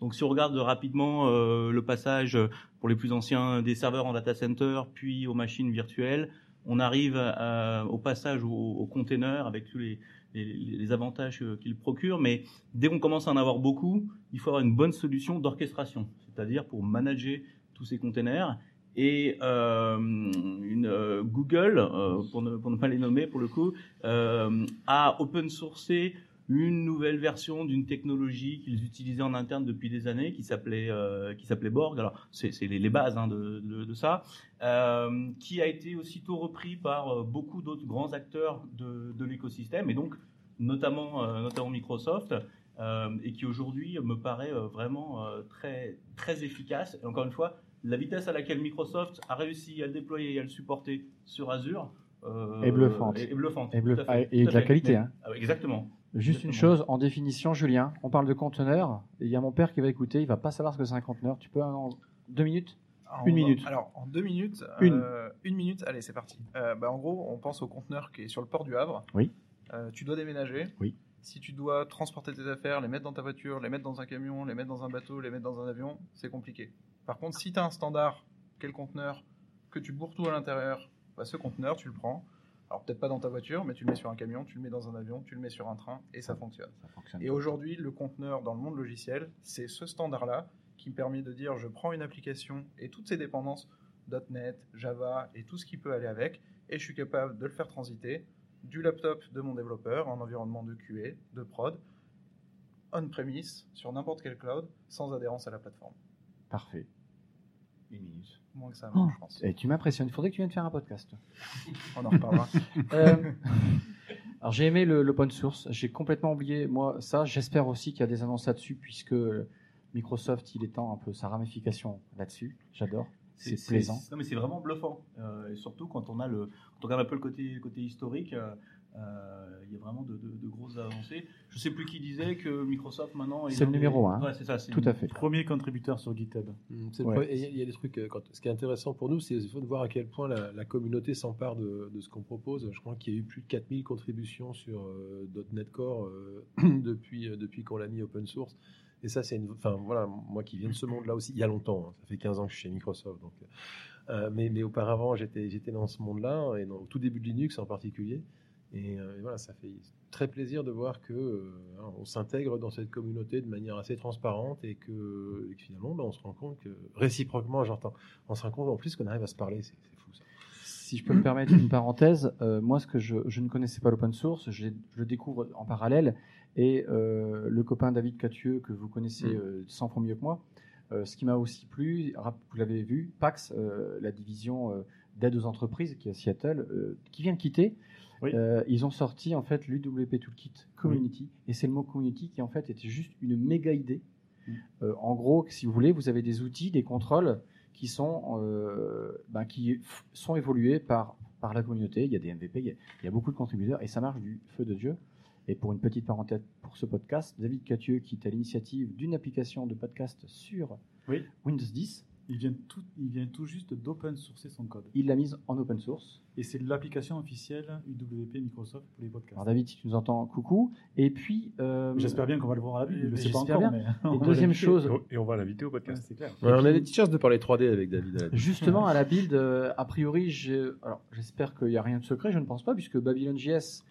Donc si on regarde rapidement euh, le passage pour les plus anciens des serveurs en data center, puis aux machines virtuelles, on arrive au passage aux, aux containers avec tous les, avantages qu'ils procurent. Mais dès qu'on commence à en avoir beaucoup, il faut avoir une bonne solution d'orchestration, c'est-à-dire pour manager tous ces containers. Et euh, une, euh, Google, euh, pour, ne, pour ne pas les nommer pour le coup, a open sourcé une nouvelle version d'une technologie qu'ils utilisaient en interne depuis des années, qui s'appelait euh, qui s'appelait Borg. Alors c'est les, les bases hein, de, de, de ça, euh, qui a été aussitôt repris par euh, beaucoup d'autres grands acteurs de, de l'écosystème et donc notamment euh, notamment Microsoft. et qui aujourd'hui me paraît vraiment très très efficace. Et encore une fois, la vitesse à laquelle Microsoft a réussi à le déployer et à le supporter sur Azure euh, Est bluffante. est bluffante, Et, bluff- et de la qualité. Mais- hein. ah exactement. Juste une chose, en définition, Julien, on parle de conteneur. Il y a mon père qui va écouter, il va pas savoir ce que c'est un conteneur. Tu peux en deux minutes? Alors, Une minute. Alors, en deux minutes. Une. euh, une minute, allez, c'est parti. Euh, bah, en gros, on pense au conteneur qui est sur le port du Havre. Oui. Euh, tu dois déménager. Oui. Si tu dois transporter tes affaires, les mettre dans ta voiture, les mettre dans un camion, les mettre dans un bateau, les mettre dans un avion, c'est compliqué. Par contre, si tu as un standard, quel conteneur, que tu bourres tout à l'intérieur, bah, ce conteneur, tu le prends. Alors, peut-être pas dans ta voiture, mais tu le mets sur un camion, tu le mets dans un avion, tu le mets sur un train, et ça fonctionne. Ça fonctionne. Et aujourd'hui, le conteneur dans le monde logiciel, c'est ce standard-là qui me permet de dire je prends une application et toutes ses dépendances, .NET, Java et tout ce qui peut aller avec, et je suis capable de le faire transiter du laptop de mon développeur en environnement de QA, de prod, on-premise, sur n'importe quel cloud, sans adhérence à la plateforme. Parfait. Une minute. Moins que ça, Oh, je pense. Et tu m'impressionnes. Il faudrait que tu viennes faire un podcast. On en reparlera. Euh, alors j'ai aimé le- l'open source. J'ai complètement oublié moi ça. J'espère aussi qu'il y a des annonces là-dessus puisque Microsoft il étend un peu sa ramification là-dessus. J'adore. C'est plaisant. Non, mais c'est vraiment bluffant. Euh, et surtout quand on a le, quand on regarde un peu le côté, le côté historique, euh, il y a vraiment de, de- de grosses avancées. Je sais plus qui disait que Microsoft maintenant. est C'est le des- numéro un. Ouais, c'est ça. c'est Tout à fait. Premier contributeur sur GitHub. Ouais. et Il y a des trucs. euh, Quand, ce qui est intéressant pour nous, c'est de voir à quel point la, la communauté s'empare de, de ce qu'on propose. Je crois qu'il y a eu plus de 4000 contributions sur euh, .NET Core euh, depuis, euh, depuis qu'on l'a mis open source. Et ça, c'est une. Enfin, voilà, moi qui viens de ce monde-là aussi, il y a longtemps. hein, ça fait 15 ans que je suis chez Microsoft. Donc, euh, mais, mais auparavant, j'étais j'étais dans ce monde-là, et dans, au tout début de Linux en particulier. Et, euh, et voilà, ça fait très plaisir de voir que euh, hein, on s'intègre dans cette communauté de manière assez transparente et que, et que finalement, ben, on se rend compte que réciproquement, j'entends, on se rend compte en plus qu'on arrive à se parler, c'est fou. Ça. Si je peux me permettre une parenthèse, euh, moi ce que je, je ne connaissais pas l'open source, je, le découvre en parallèle et euh, le copain David Catieux que vous connaissez Mm. euh, 100 fois mieux que moi, ce qui m'a aussi plu, vous l'avez vu, Pax, la division d'aide aux entreprises qui est à Seattle, qui vient de quitter. Oui. Euh, ils ont sorti en fait l'UWP Toolkit Community et c'est le mot community qui en fait était juste une méga idée. Mm. Euh, en gros, si vous voulez, vous avez des outils, des contrôles qui sont euh, ben, qui sont évolués par par la communauté. Il y a des MVP, il y a, il y a beaucoup de contributeurs et ça marche du feu de dieu. Et pour une petite parenthèse pour ce podcast, David Catieux qui est à l'initiative d'une application de podcast sur. Windows 10, Il vient tout, il vient tout juste d'open sourcer son code. il l'a mise en open source. Et c'est l'application officielle UWP Microsoft pour les podcasts. Alors David, si tu nous entends, coucou. Et puis, euh, J'espère bien qu'on va le voir à la vue. Je Mais sais pas j'espère encore, bien. mais Et deuxième chose, Et on va l'inviter au Ouais, podcast. c'est clair. Ouais, on a des petites chances de parler 3D avec David. Justement, à la build, euh, a priori, j'ai- alors, j'espère qu'il n'y a rien de secret, je ne pense pas, puisque Babylon JS,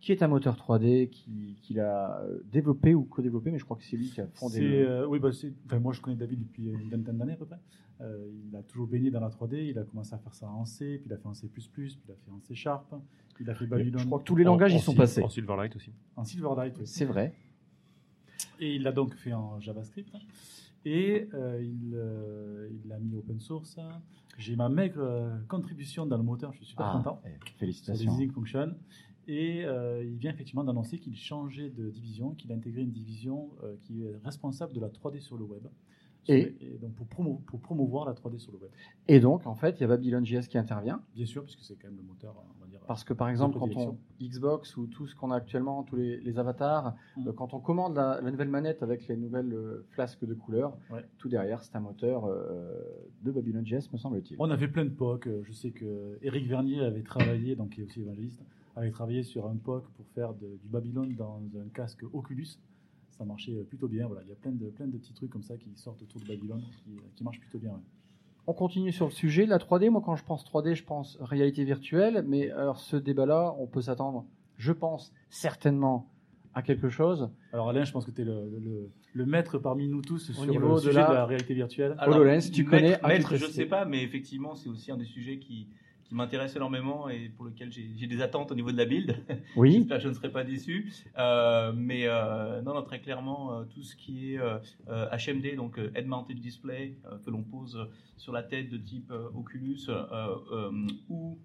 qui est un moteur 3D qui- qu'il a développé ou co-développé, mais je crois que c'est lui qui a fondé. Le- euh, oui, bah, enfin, moi je connais David depuis une vingtaine d'années à peu près. Euh, il a toujours baigné dans la 3D, il a commencé à faire ça en C, puis il a fait en C++, puis il a fait en C Sharp, il a fait Babylon Je crois que tous les langages En- y sont passés. En Silverlight aussi. en Silverlight. oui. C'est vrai. Et il l'a donc fait en JavaScript. Et euh, il euh, l'a mis open source. J'ai ma maigre euh, contribution dans le moteur, je suis super Ah, content. eh, Sur les félicitations. Function. Et euh, il vient effectivement d'annoncer qu'il changeait de division, qu'il a intégré une division euh, qui est responsable de la 3D sur le web. Et- et donc pour, promo- pour promouvoir la 3D sur le web. Et donc, en fait, il y a Babylon.js qui intervient. Bien sûr, puisque c'est quand même le moteur, on va dire. Parce que par exemple, quand on Xbox ou tout ce qu'on a actuellement, tous les, les avatars, euh, quand on commande la, la nouvelle manette avec les nouvelles euh, flasques de couleurs, Ouais. tout derrière, c'est un moteur euh, de Babylon.js, me semble-t-il. On avait plein de POC. euh, Je sais que Eric Vernier avait travaillé, donc qui est aussi évangéliste, avait travaillé sur un POC pour faire de- du Babylone dans un casque Oculus. Ça marchait euh, plutôt bien. Voilà, il y a plein de, plein de petits trucs comme ça qui sortent autour de Babylone qui, qui marchent plutôt bien. ouais. On continue sur le sujet de la 3D. Moi, quand je pense 3D, je pense réalité virtuelle. Mais alors, ce débat-là, on peut s'attendre, je pense, certainement à quelque chose. Alors Alain, je pense que tu es le, le- le maître parmi nous tous sur le de sujet la- de la réalité virtuelle. Alors, HoloLens, tu maître- connais, Maître, je testé sais pas, mais effectivement, c'est aussi un des sujets qui, qui m'intéresse énormément et pour lequel j'ai des attentes au niveau de la build. Oui. J'espère que je ne serai pas déçu. Euh, mais euh, non, non, très clairement, euh, tout ce qui est HMD, donc Head Mounted Display, que l'on pose sur la tête de type Oculus, ou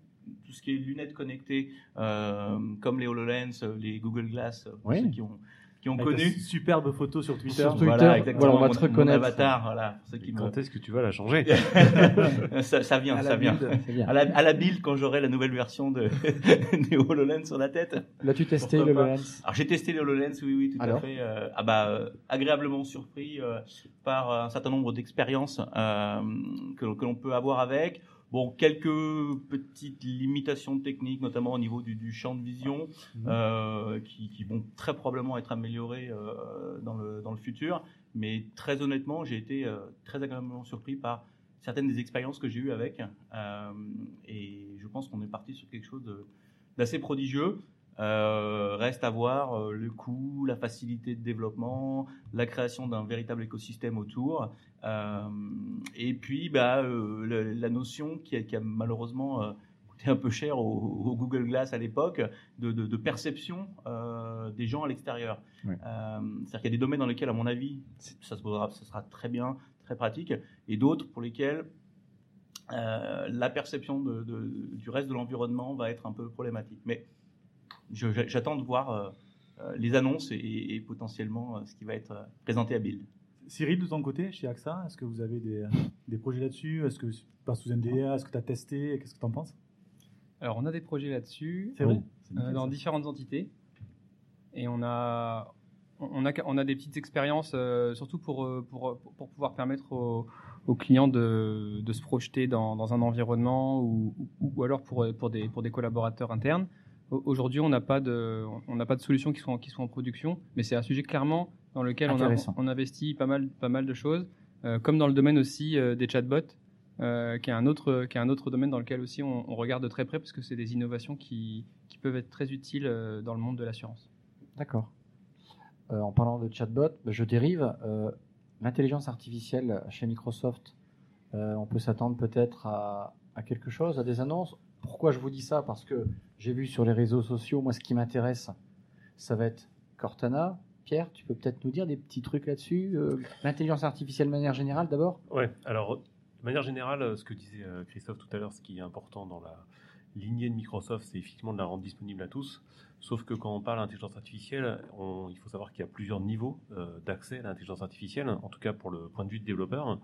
tout ce qui est lunettes connectées, comme les HoloLens, les Google Glass, pour Oui. ceux qui ont, qui ont connu. superbe photo sur Twitter. Sur Twitter, Voilà, exactement. voilà, on va mon- te mon reconnaître. avatar, voilà, pour ceux qui me- quand est-ce que tu vas la changer ça, ça vient, ça vient. build. À la, à la build, quand j'aurai la nouvelle version de, des HoloLens sur la tête. L'as-tu testé, le. HoloLens Alors j'ai testé les HoloLens, oui, oui, tout Alors à fait. euh, ah bah, euh, agréablement surpris euh, par un certain nombre d'expériences euh, que, que l'on peut avoir avec. Bon, quelques petites limitations techniques, notamment au niveau du, du champ de vision, euh, qui, qui vont très probablement être améliorées euh, dans, le, dans le futur. Mais très honnêtement, j'ai été euh, très agréablement surpris par certaines des expériences que j'ai eues avec. Et je pense qu'on est parti sur quelque chose d'assez prodigieux. Euh, reste à voir euh, le coût, la facilité de développement, la création d'un véritable écosystème autour, Euh, et puis bah, le- la notion qui a, qui a malheureusement coûté un peu cher au, au Google Glass à l'époque de, de- de perception des gens à l'extérieur. C'est-à-dire qu'il y a des domaines dans lesquels, à mon avis, ça, se posera, ça sera très bien, très pratique, et d'autres pour lesquels la perception de- du reste de l'environnement va être un peu problématique. Mais j'attends de voir euh, euh, les annonces et, et potentiellement euh, ce qui va être présenté à Build. Cyril, de ton côté, chez AXA, est-ce que vous avez des, des projets là-dessus? Est-ce que c'est pas sous NDA Est-ce que tu as testé? Qu'est-ce que tu en penses? Alors, on a des projets là-dessus. C'est vrai? Euh, dans ça. différentes entités. Et on a, on a, on a des petites expériences, euh, surtout pour, pour, pour pouvoir permettre aux, aux clients de, de se projeter dans, dans un environnement ou, ou, ou alors pour, pour, des, pour des collaborateurs internes. Au- Aujourd'hui, on n'a pas de, on n'a pas de solutions qui sont, qui sont en production, mais c'est un sujet clairement dans lequel on, a, Intéressant. on investit pas mal, pas mal de choses, euh, comme dans le domaine aussi euh, des chatbots, euh, qui est un autre, qui est un autre domaine dans lequel aussi on, on regarde de très près parce que c'est des innovations qui, qui peuvent être très utiles dans le monde de l'assurance. D'accord. En parlant de chatbot, bah, je dérive. L'intelligence artificielle chez Microsoft, on peut s'attendre peut-être à, à quelque chose, à des annonces. Pourquoi je vous dis ça? Parce que j'ai vu sur les réseaux sociaux, moi ce qui m'intéresse, ça va être Cortana. Pierre, tu peux peut-être nous dire des petits trucs là-dessus euh, L'intelligence artificielle de manière générale d'abord? Ouais, alors de manière générale, euh, ce que disait euh, Christophe tout à l'heure, ce qui est important dans la lignée de Microsoft, c'est effectivement de la rendre disponible à tous. Sauf que quand on parle d'intelligence artificielle, il faut savoir qu'il y a plusieurs niveaux d'accès à l'intelligence artificielle, en tout cas pour le point de vue de développeur.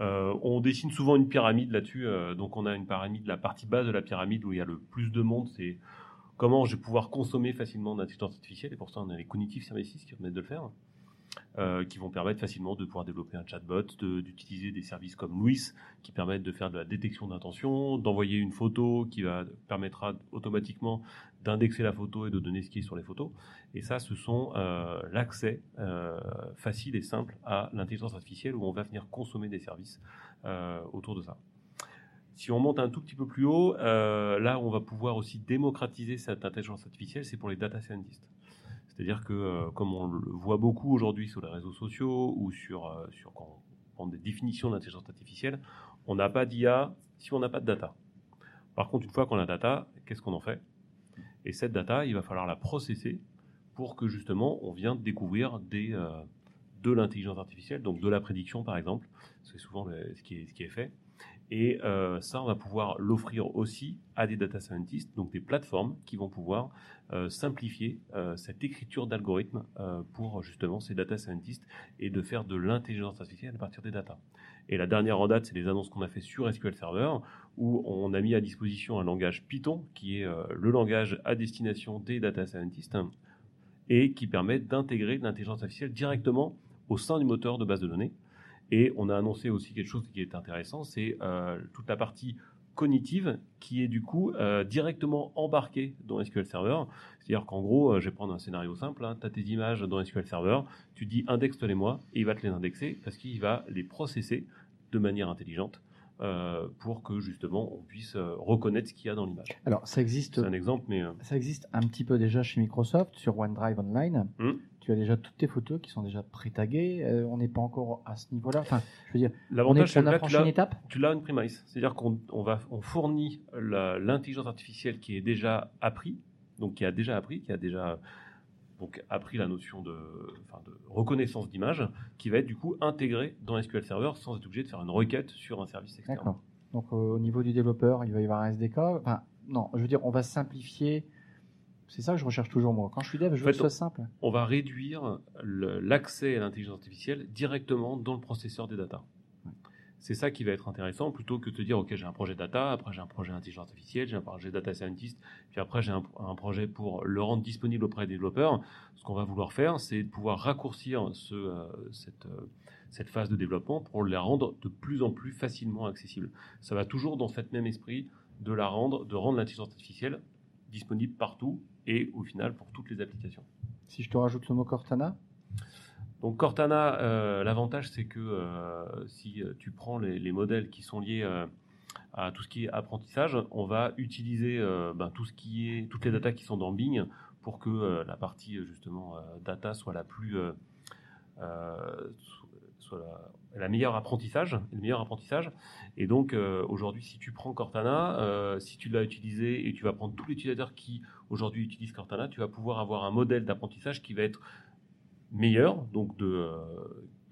Euh, on dessine souvent une pyramide là-dessus, euh, donc on a une pyramide, la partie basse de la pyramide où il y a le plus de monde, c'est comment je vais pouvoir consommer facilement d'intelligence artificielle, et pour ça on a les cognitive services qui permettent de le faire euh, qui vont permettre facilement de pouvoir développer un chatbot, d'utiliser des services comme Louis qui permettent de faire de la détection d'intention, d'envoyer une photo qui permettra automatiquement d'indexer la photo et de donner ce qui est sur les photos. Et ça, ce sont euh, l'accès euh, facile et simple à l'intelligence artificielle où on va venir consommer des services autour de ça. Si on monte un tout petit peu plus haut, là, on va pouvoir aussi démocratiser cette intelligence artificielle, c'est pour les data scientists. C'est-à-dire que, euh, comme on le voit beaucoup aujourd'hui sur les réseaux sociaux ou sur, euh, sur quand on prend des définitions d'intelligence artificielle, on n'a pas d'IA si on n'a pas de data. Par contre, une fois qu'on a data, qu'est-ce qu'on en fait? Et cette data, il va falloir la processer pour que justement on vienne découvrir euh, de l'intelligence artificielle, donc de la prédiction par exemple, c'est souvent ce, qui est, ce qui est fait. Et euh, ça, on va pouvoir l'offrir aussi à des data scientists, donc des plateformes qui vont pouvoir euh, simplifier euh, cette écriture d'algorithmes pour justement ces data scientists et de faire de l'intelligence artificielle à partir des data. Et la dernière en date, c'est les annonces qu'on a fait sur SQL Server, où on a mis à disposition un langage Python, qui est le langage à destination des data scientists, et qui permet d'intégrer l'intelligence artificielle directement au sein du moteur de base de données. Et on a annoncé aussi quelque chose qui est intéressant, c'est euh, toute la partie cognitive qui est du coup euh, directement embarquée dans SQL Server. C'est-à-dire qu'en gros, euh, je vais prendre un scénario simple, tu as tes images dans SQL Server, tu dis indexe-les-moi et il va te les indexer parce qu'il va les processer de manière intelligente euh, pour que justement on puisse reconnaître ce qu'il y a dans l'image. Alors, ça existe, C'est un exemple, mais ça existe un petit peu déjà chez Microsoft sur OneDrive Online. Hmm. Tu as déjà toutes tes photos qui sont déjà pré-taguées. Euh, on n'est pas encore à ce niveau-là. Enfin, je veux dire, on, l'avantage est, on a franchi une étape. tu l'as on premise, c'est-à-dire qu'on on va on fournit la- l'intelligence artificielle qui est déjà appris, donc qui a déjà appris, qui a déjà donc appris la notion de, enfin, de reconnaissance d'image, qui va être du coup intégrée dans SQL Server sans être obligé de faire une requête sur un service externe. D'accord. Donc, euh, au niveau du développeur, il va y avoir un SDK. Enfin, non, je veux dire, on va simplifier. C'est ça que je recherche toujours, moi. Quand je suis dev, je En veux fait, que ce soit simple. On va réduire l'accès à l'intelligence artificielle directement dans le processeur des data. C'est ça qui va être intéressant plutôt que de te dire ok j'ai un projet data, après j'ai un projet intelligence artificielle, j'ai un projet data scientist, puis après j'ai un, un projet pour le rendre disponible auprès des développeurs. Ce qu'on va vouloir faire, c'est de pouvoir raccourcir ce, euh, cette, euh, cette phase de développement pour la rendre de plus en plus facilement accessible. Ça va toujours dans cet même esprit de la rendre, de rendre l'intelligence artificielle disponible partout et au final pour toutes les applications. Si je te rajoute le mot Cortana, Donc Cortana, euh, l'avantage c'est que euh, si euh, tu prends les, les modèles qui sont liés euh, à tout ce qui est apprentissage, on va utiliser ben, tout ce qui est toutes les datas qui sont dans Bing pour que la partie justement data soit la plus so- soit la, la meilleure apprentissage, le meilleur apprentissage. Et donc aujourd'hui, si tu prends Cortana, si tu l'as utilisé et tu vas prendre tous les utilisateurs qui aujourd'hui utilisent Cortana, tu vas pouvoir avoir un modèle d'apprentissage qui va être meilleur, donc euh,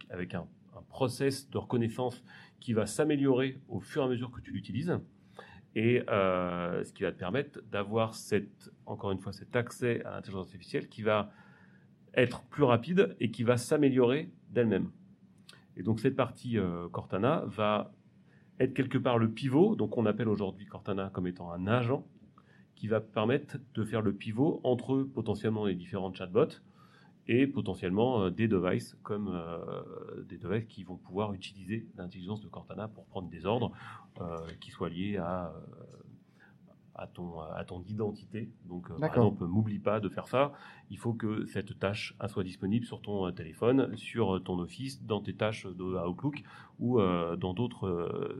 avec un, un process de reconnaissance qui va s'améliorer au fur et à mesure que tu l'utilises. Et euh, ce qui va te permettre d'avoir encore une fois, cet accès à l'intelligence artificielle qui va être plus rapide et qui va s'améliorer d'elle-même. Et donc cette partie euh, Cortana va être quelque part le pivot. Donc on appelle aujourd'hui Cortana comme étant un agent qui va permettre de faire le pivot entre potentiellement les différents chatbots et potentiellement euh, des devices comme euh, des devices qui vont pouvoir utiliser l'intelligence de Cortana pour prendre des ordres euh, qui soient liés à, à, ton, à ton identité. Donc, par exemple, m'oublie pas de faire ça. Il faut que cette tâche soit disponible sur ton téléphone, sur ton Office, dans tes tâches de Outlook ou euh, dans d'autres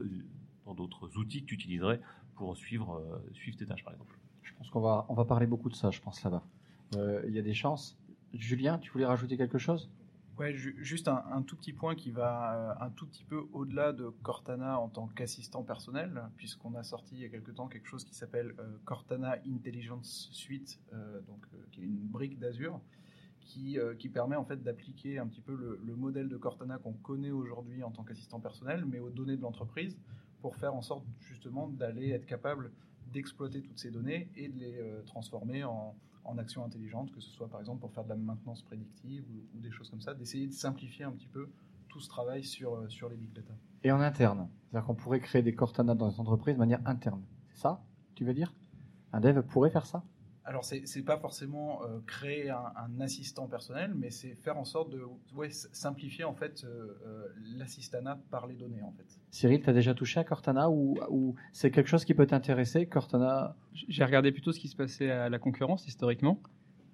dans d'autres outils que tu utiliserais pour suivre, suivre tes tâches, par exemple. Je pense qu'on va, on va parler beaucoup de ça, je pense, là-bas. Euh, Il y a des chances. Julien, tu voulais rajouter quelque chose? Ouais, ju- juste un, un tout petit point qui va euh, un tout petit peu au-delà de Cortana en tant qu'assistant personnel, puisqu'on a sorti il y a quelque temps quelque chose qui s'appelle euh, Cortana Intelligence Suite, donc qui est une brique d'Azure, qui, qui permet en fait d'appliquer un petit peu le modèle de Cortana qu'on connaît aujourd'hui en tant qu'assistant personnel, mais aux données de l'entreprise, pour faire en sorte justement d'aller être capable d'exploiter toutes ces données et de les euh, transformer en, en actions intelligentes, que ce soit par exemple pour faire de la maintenance prédictive ou, des choses comme ça, d'essayer de simplifier un petit peu tout ce travail sur, euh, sur les big data. Et en interne. C'est-à-dire qu'on pourrait créer des Cortana dans les entreprises de manière interne. C'est ça, tu veux dire? Un dev pourrait faire ça? Alors, c'est c'est pas forcément euh, créer un, un assistant personnel, mais c'est faire en sorte de ouais, simplifier en fait euh, euh, l'assistanat par les données en fait. Cyril, tu as déjà touché à Cortana ou, ou c'est quelque chose qui peut t'intéresser Cortana? J'ai regardé plutôt ce qui se passait à la concurrence historiquement.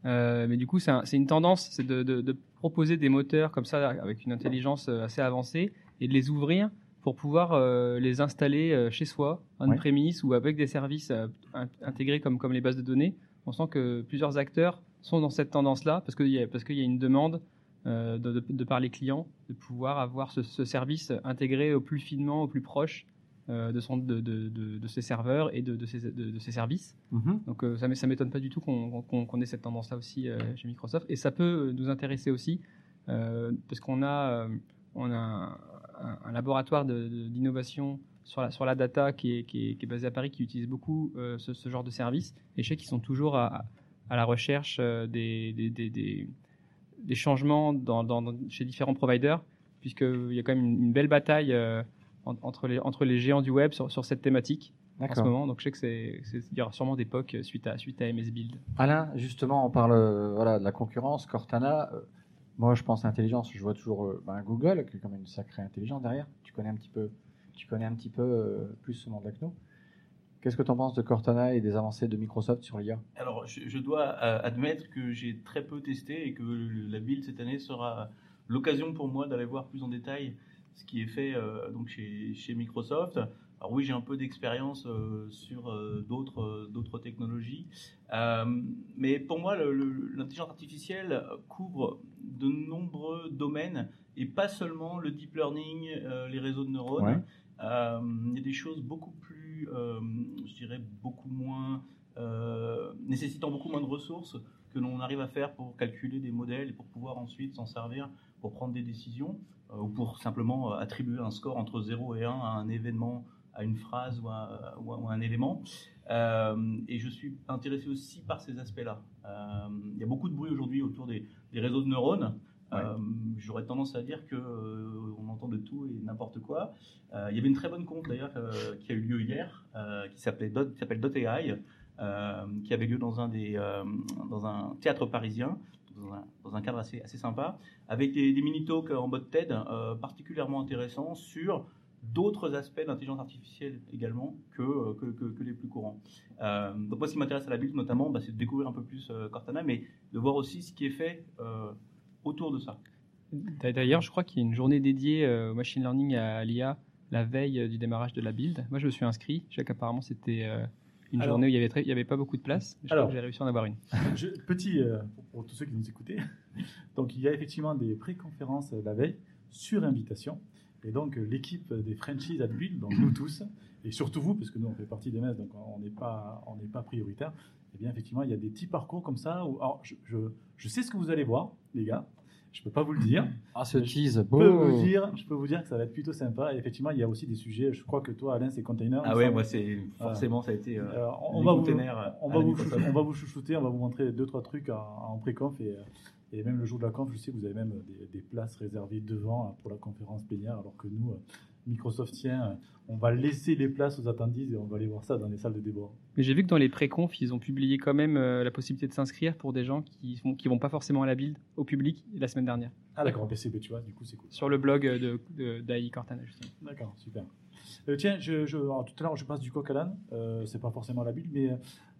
Euh, mais du coup, c'est un- c'est une tendance, c'est de, de- de proposer des moteurs comme ça avec une intelligence assez avancée et de les ouvrir pour pouvoir euh, les installer euh, chez soi, on-premise ou avec des services euh, in- intégrés comme, comme les bases de données. On sent que plusieurs acteurs sont dans cette tendance-là parce qu'il y, qu'il y a une demande euh, de, de- de par les clients de pouvoir avoir ce, ce service intégré au plus finement, au plus proche euh, de, son, de, de, de, de ses serveurs et de, de, ses, ses services. Mhm. Donc euh, ça ne m'étonne pas du tout qu'on qu'on ait cette tendance-là aussi euh, chez Microsoft. Et ça peut nous intéresser aussi, parce qu'on a, on a un, laboratoire d'innovation sur la, sur la data qui est, qui, est, qui est basé à Paris, qui utilise beaucoup euh, ce, ce genre de service. Et je sais qu'ils sont toujours à, à la recherche euh, des, des, des, des- changements dans, dans- chez différents providers, puisqu'il y a quand même une, une belle bataille euh, en- entre, les, entre les géants du web sur, sur cette thématique en ce moment. Donc je sais que c'est, c'est- il y aura sûrement des POC suite à, suite à MS Build. Alain, justement, on parle voilà, de la concurrence, Cortana. euh, moi, je pense à intelligence. Je vois toujours ben, Google, qui est quand même une sacrée intelligence derrière. Tu connais un petit peu, tu connais un petit peu euh, plus ce monde que nous. Qu'est-ce que tu en penses de Cortana et des avancées de Microsoft sur l'IA Alors, je, je dois euh, admettre que j'ai très peu testé et que le- la build cette année sera l'occasion pour moi d'aller voir plus en détail ce qui est fait euh, donc chez, chez Microsoft. Alors oui, j'ai un peu d'expérience euh, sur d'autres d'autres technologies, mais pour moi, l'intelligence artificielle couvre de nombreux domaines et pas seulement le deep learning, les réseaux de neurones. Ouais. Euh, il y a des choses beaucoup plus, euh, je dirais, beaucoup moins, euh, nécessitant beaucoup moins de ressources que l'on arrive à faire pour calculer des modèles et pour pouvoir ensuite s'en servir pour prendre des décisions ou pour simplement attribuer un score entre 0 et 1 à un événement, à une phrase ou à, un élément. Et je suis intéressé aussi par ces aspects-là. Il y a beaucoup de bruit aujourd'hui autour des réseaux de neurones. Euh, J'aurais tendance à dire que euh, on entend de tout et n'importe quoi. Euh, il y avait une très bonne conf d'ailleurs euh, qui a eu lieu hier, qui s'appelait qui s'appelle Dot AI, qui avait lieu dans un des dans un théâtre parisien, dans un, cadre assez assez sympa, avec des, des mini talks en mode TED particulièrement intéressants sur d'autres aspects d'intelligence artificielle également que, que, les plus courants. Donc moi, ce qui m'intéresse à la build notamment, bah, c'est de découvrir un peu plus Cortana, mais de voir aussi ce qui est fait autour de ça. D'a- D'ailleurs, je crois qu'il y a une journée dédiée euh, au machine learning à l'IA la veille euh, du démarrage de la build. Moi, je me suis inscrit. Je sais qu'apparemment, c'était euh, une Alors- journée où il y avait, très- il y avait pas beaucoup de place. Je Alors- que j'ai réussi à en avoir une. Je- petit, euh, pour, pour tous ceux qui nous écoutaient, donc il y a effectivement des pré-conférences la veille sur invitation. Et donc euh, l'équipe des Frenchies at Build, donc nous tous, et surtout vous, parce que nous on fait partie des MES, donc on n'est pas, on n'est pas prioritaire, et bien effectivement il y a des petits parcours comme ça. Où, alors je, je, je sais ce que vous allez voir, les gars, je peux pas vous le dire. Ah, ce tease, Je peux, vous dire, je peux vous dire que ça va être plutôt sympa. Et effectivement, il y a aussi des sujets. Je crois que toi, Alain, c'est container. Ah ouais, moi c'est forcément ça a été. euh, Euh, on, les va vous, containers, euh, on, à va vous, on va vous chouchouter, on va vous montrer deux trois trucs en, en pré-conf et, euh, et même le jour de la conf, je sais que vous avez même des, des places réservées devant euh, pour la conférence plénière, alors que nous, euh, Microsoft tient, euh, on va laisser les places aux attendises et on va aller voir ça dans les salles de débat. Mais j'ai vu que dans les pré-confs, ils ont publié quand même euh, la possibilité de s'inscrire pour des gens qui vont, qui vont pas forcément à la build au public la semaine dernière. Ah d'accord, PCB, tu vois, du coup c'est cool. Sur le blog de, de, d'AI Cortana, justement. D'accord, super. Euh, tiens, je, je- alors, tout à l'heure, je passe du coq à l'âne. Euh, c'est pas forcément la bulle, mais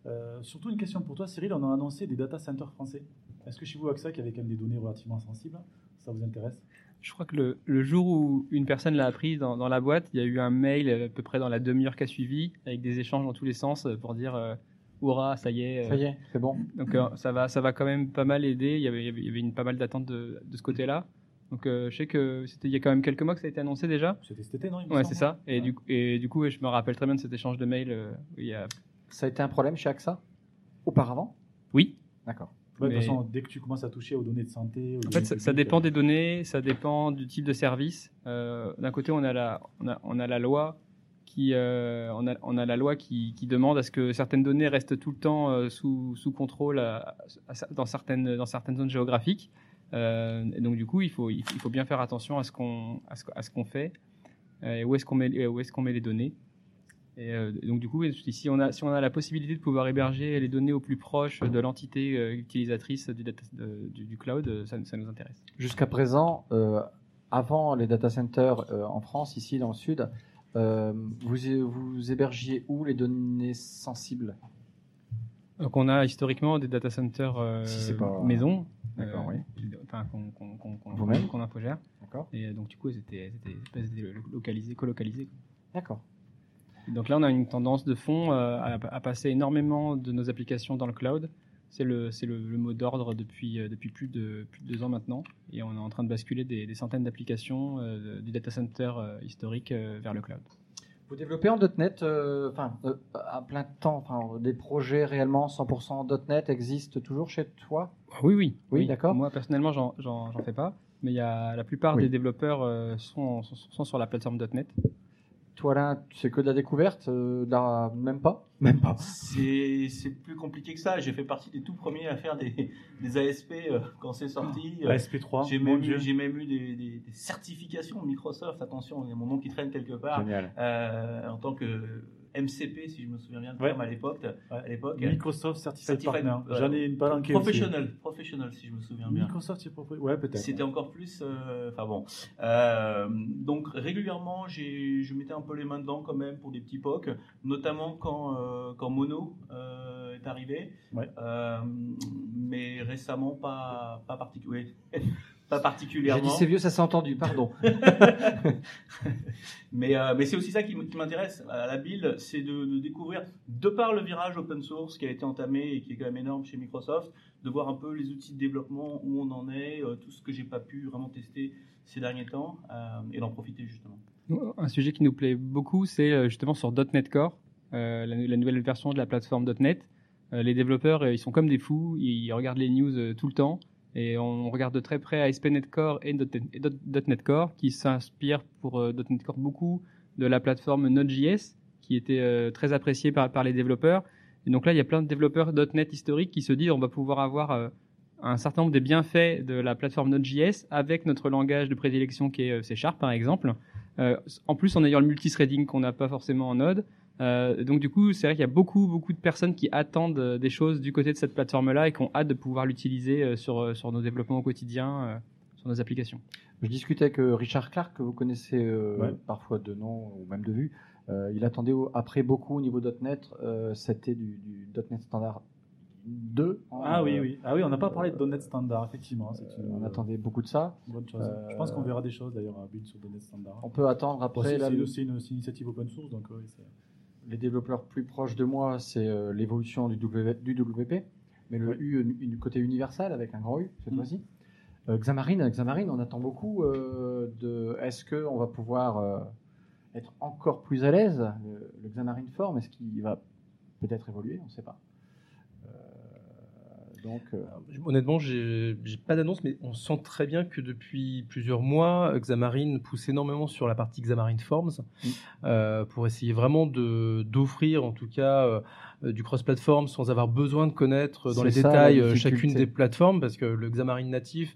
euh, surtout une question pour toi, Cyril. On a annoncé des data centers français. Est-ce que chez vous, AXA, qui avait quand même des données relativement sensibles, ça vous intéresse? Je crois que le, le jour où une personne l'a appris dans, dans la boîte, il y a eu un mail euh, à peu près dans la demi-heure qui a suivi, avec des échanges dans tous les sens euh, pour dire euh, Hurrah, ça y est. euh, Ça y est, c'est bon. Donc euh, ça, va, ça va quand même pas mal aider. Il y avait, il y avait- une, pas mal d'attentes de, de ce côté-là. Donc euh, je sais que c'était il y a quand même quelques mois que ça a été annoncé déjà. C'était cet été, non? Il me Ouais, c'est ça. Et, Ouais. du, coup- et du coup, je me rappelle très bien de cet échange de mails. euh, où il y a... Ça a été un problème chez AXA? Auparavant? Oui. D'accord. Ouais, De Mais- toute façon, dès que tu commences à toucher aux données de santé, aux En fait, ça, dépend euh, des données, ça dépend du type de service. Euh, D'un côté, on a la, on a, on a la loi qui, euh, on a, on a la loi qui, qui demande à ce que certaines données restent tout le temps euh, sous, sous contrôle à- à- dans certaines, dans certaines zones géographiques. Euh, et donc, du coup, il faut, il faut bien faire attention à ce qu'on, qu'on fait euh, et où est-ce qu'on met, et où est-ce qu'on met les données. Et euh, donc du coup, si on, a, si on a la possibilité de pouvoir héberger les données au plus proche de l'entité euh, utilisatrice du, data- de- du, du cloud, euh, ça, ça nous intéresse. Jusqu'à présent, euh, avant les data centers euh, en France, ici dans le sud, euh, vous, vous hébergiez où les données sensibles? Donc on a historiquement des data centers euh, Si c'est pas- maison. D'accord, oui. Enfin, qu'on Vous-même qu'on infogère. Et euh, donc, du coup, c'était c'était- elles étaient localisées, colocalisées. D'accord. Donc là, on a une tendance de fond euh, à, à passer énormément de nos applications dans le cloud. C'est le, le, le mot d'ordre depuis, euh, depuis plus, de, plus de deux ans maintenant. Et on est en train de basculer des, des centaines d'applications euh, du data center euh, historique euh, vers le cloud. Vous développez en .NET, enfin, à plein temps, des projets réellement 100% .NET existent toujours chez toi? Oui, oui. Oui, d'accord. Moi, personnellement, j'en, fais pas. Mais y a, la plupart Oui. des développeurs sont, sont, sont sur la plateforme .NET. Toi là, c'est que de la découverte, euh, de la- même pas? Même pas. C'est c'est plus compliqué que ça. J'ai fait partie des tout premiers à faire des, des ASP euh, quand c'est sorti. Euh, ASP3, J'ai mon même, Dieu. eu- j'ai même eu des, des- des certifications Microsoft. Attention, il y a mon nom qui traîne quelque part. Génial. Euh, en tant que MCP, si je me souviens bien Ouais. terme à l'époque. À l'époque. Microsoft Certified, Certified, Partner. J'en ai une palanquée aussi. Professional, professional, si je me souviens bien. Microsoft, c'est propre. Ouais, peut-être. C'était encore plus. euh, Enfin bon. Euh, donc régulièrement, j'ai- je mettais un peu les mains dedans quand même pour des petits POC, notamment quand, euh, quand Mono est arrivé. Ouais. Mais récemment, pas, pas, particu- pas J'ai particulièrement. dit c'est vieux, ça s'est entendu, pardon. mais euh, mais c'est aussi ça qui, m'intéresse à la build, c'est de, de découvrir, de par le virage open source qui a été entamé et qui est quand même énorme chez Microsoft, de voir un peu les outils de développement, où on en est, euh, tout ce que j'ai pas pu vraiment tester ces derniers temps, euh, et d'en profiter justement. Un sujet qui nous plaît beaucoup, c'est justement sur .NET Core, euh, la, la nouvelle version de la plateforme .NET. Euh, les développeurs, ils sont comme des fous, ils regardent les news euh, tout le temps. Et on regarde de très près ASP.NET Core et .NET et .NET Core, qui s'inspirent pour euh, .NET Core beaucoup de la plateforme Node.js, qui était euh, très appréciée par, les développeurs. Et donc là, il y a plein de développeurs .NET historiques qui se disent on va pouvoir avoir euh, un certain nombre des bienfaits de la plateforme Node.js avec notre langage de prédilection qui est C Sharp, par exemple. En plus, en ayant le multithreading qu'on n'a pas forcément en Node. Euh, donc du coup, c'est vrai qu'il y a beaucoup, beaucoup de personnes qui attendent euh, des choses du côté de cette plateforme-là et qui ont hâte de pouvoir l'utiliser euh, sur, sur nos développements au quotidien, sur nos applications. Je discutais avec Richard Clark, que vous connaissez euh, Ouais. parfois de nom ou même de vue. Euh, il attendait après beaucoup au niveau .NET, euh, c'était du, du .NET Standard 2. hein, Ah oui, euh, oui. Ah oui, on n'a pas parlé de .NET Standard, effectivement. Une On attendait beaucoup de ça. bonne chose. Euh, Je pense qu'on verra des choses d'ailleurs à build sur .NET Standard. On peut attendre après c'est aussi une, c'est une initiative open source, donc oui, c'est- les développeurs plus proches de moi, c'est euh, l'évolution du, W- du WP, mais le U du côté universel avec un grand U cette Mm. fois-ci. Euh, Xamarin, Xamarin, on attend beaucoup euh, de. Est-ce que on va pouvoir euh, être encore plus à l'aise le, le Xamarin Form, est-ce qu'il va peut-être évoluer? On ne sait pas. Euh, donc, euh, Honnêtement, j'ai pas d'annonce, mais on sent très bien que depuis plusieurs mois, Xamarin pousse énormément sur la partie Xamarin Forms Mm. euh, pour essayer vraiment d'offrir, en tout cas, euh, euh, du cross-platform sans avoir besoin de connaître dans les ça, détails euh, chacune des plateformes, parce que le Xamarin natif,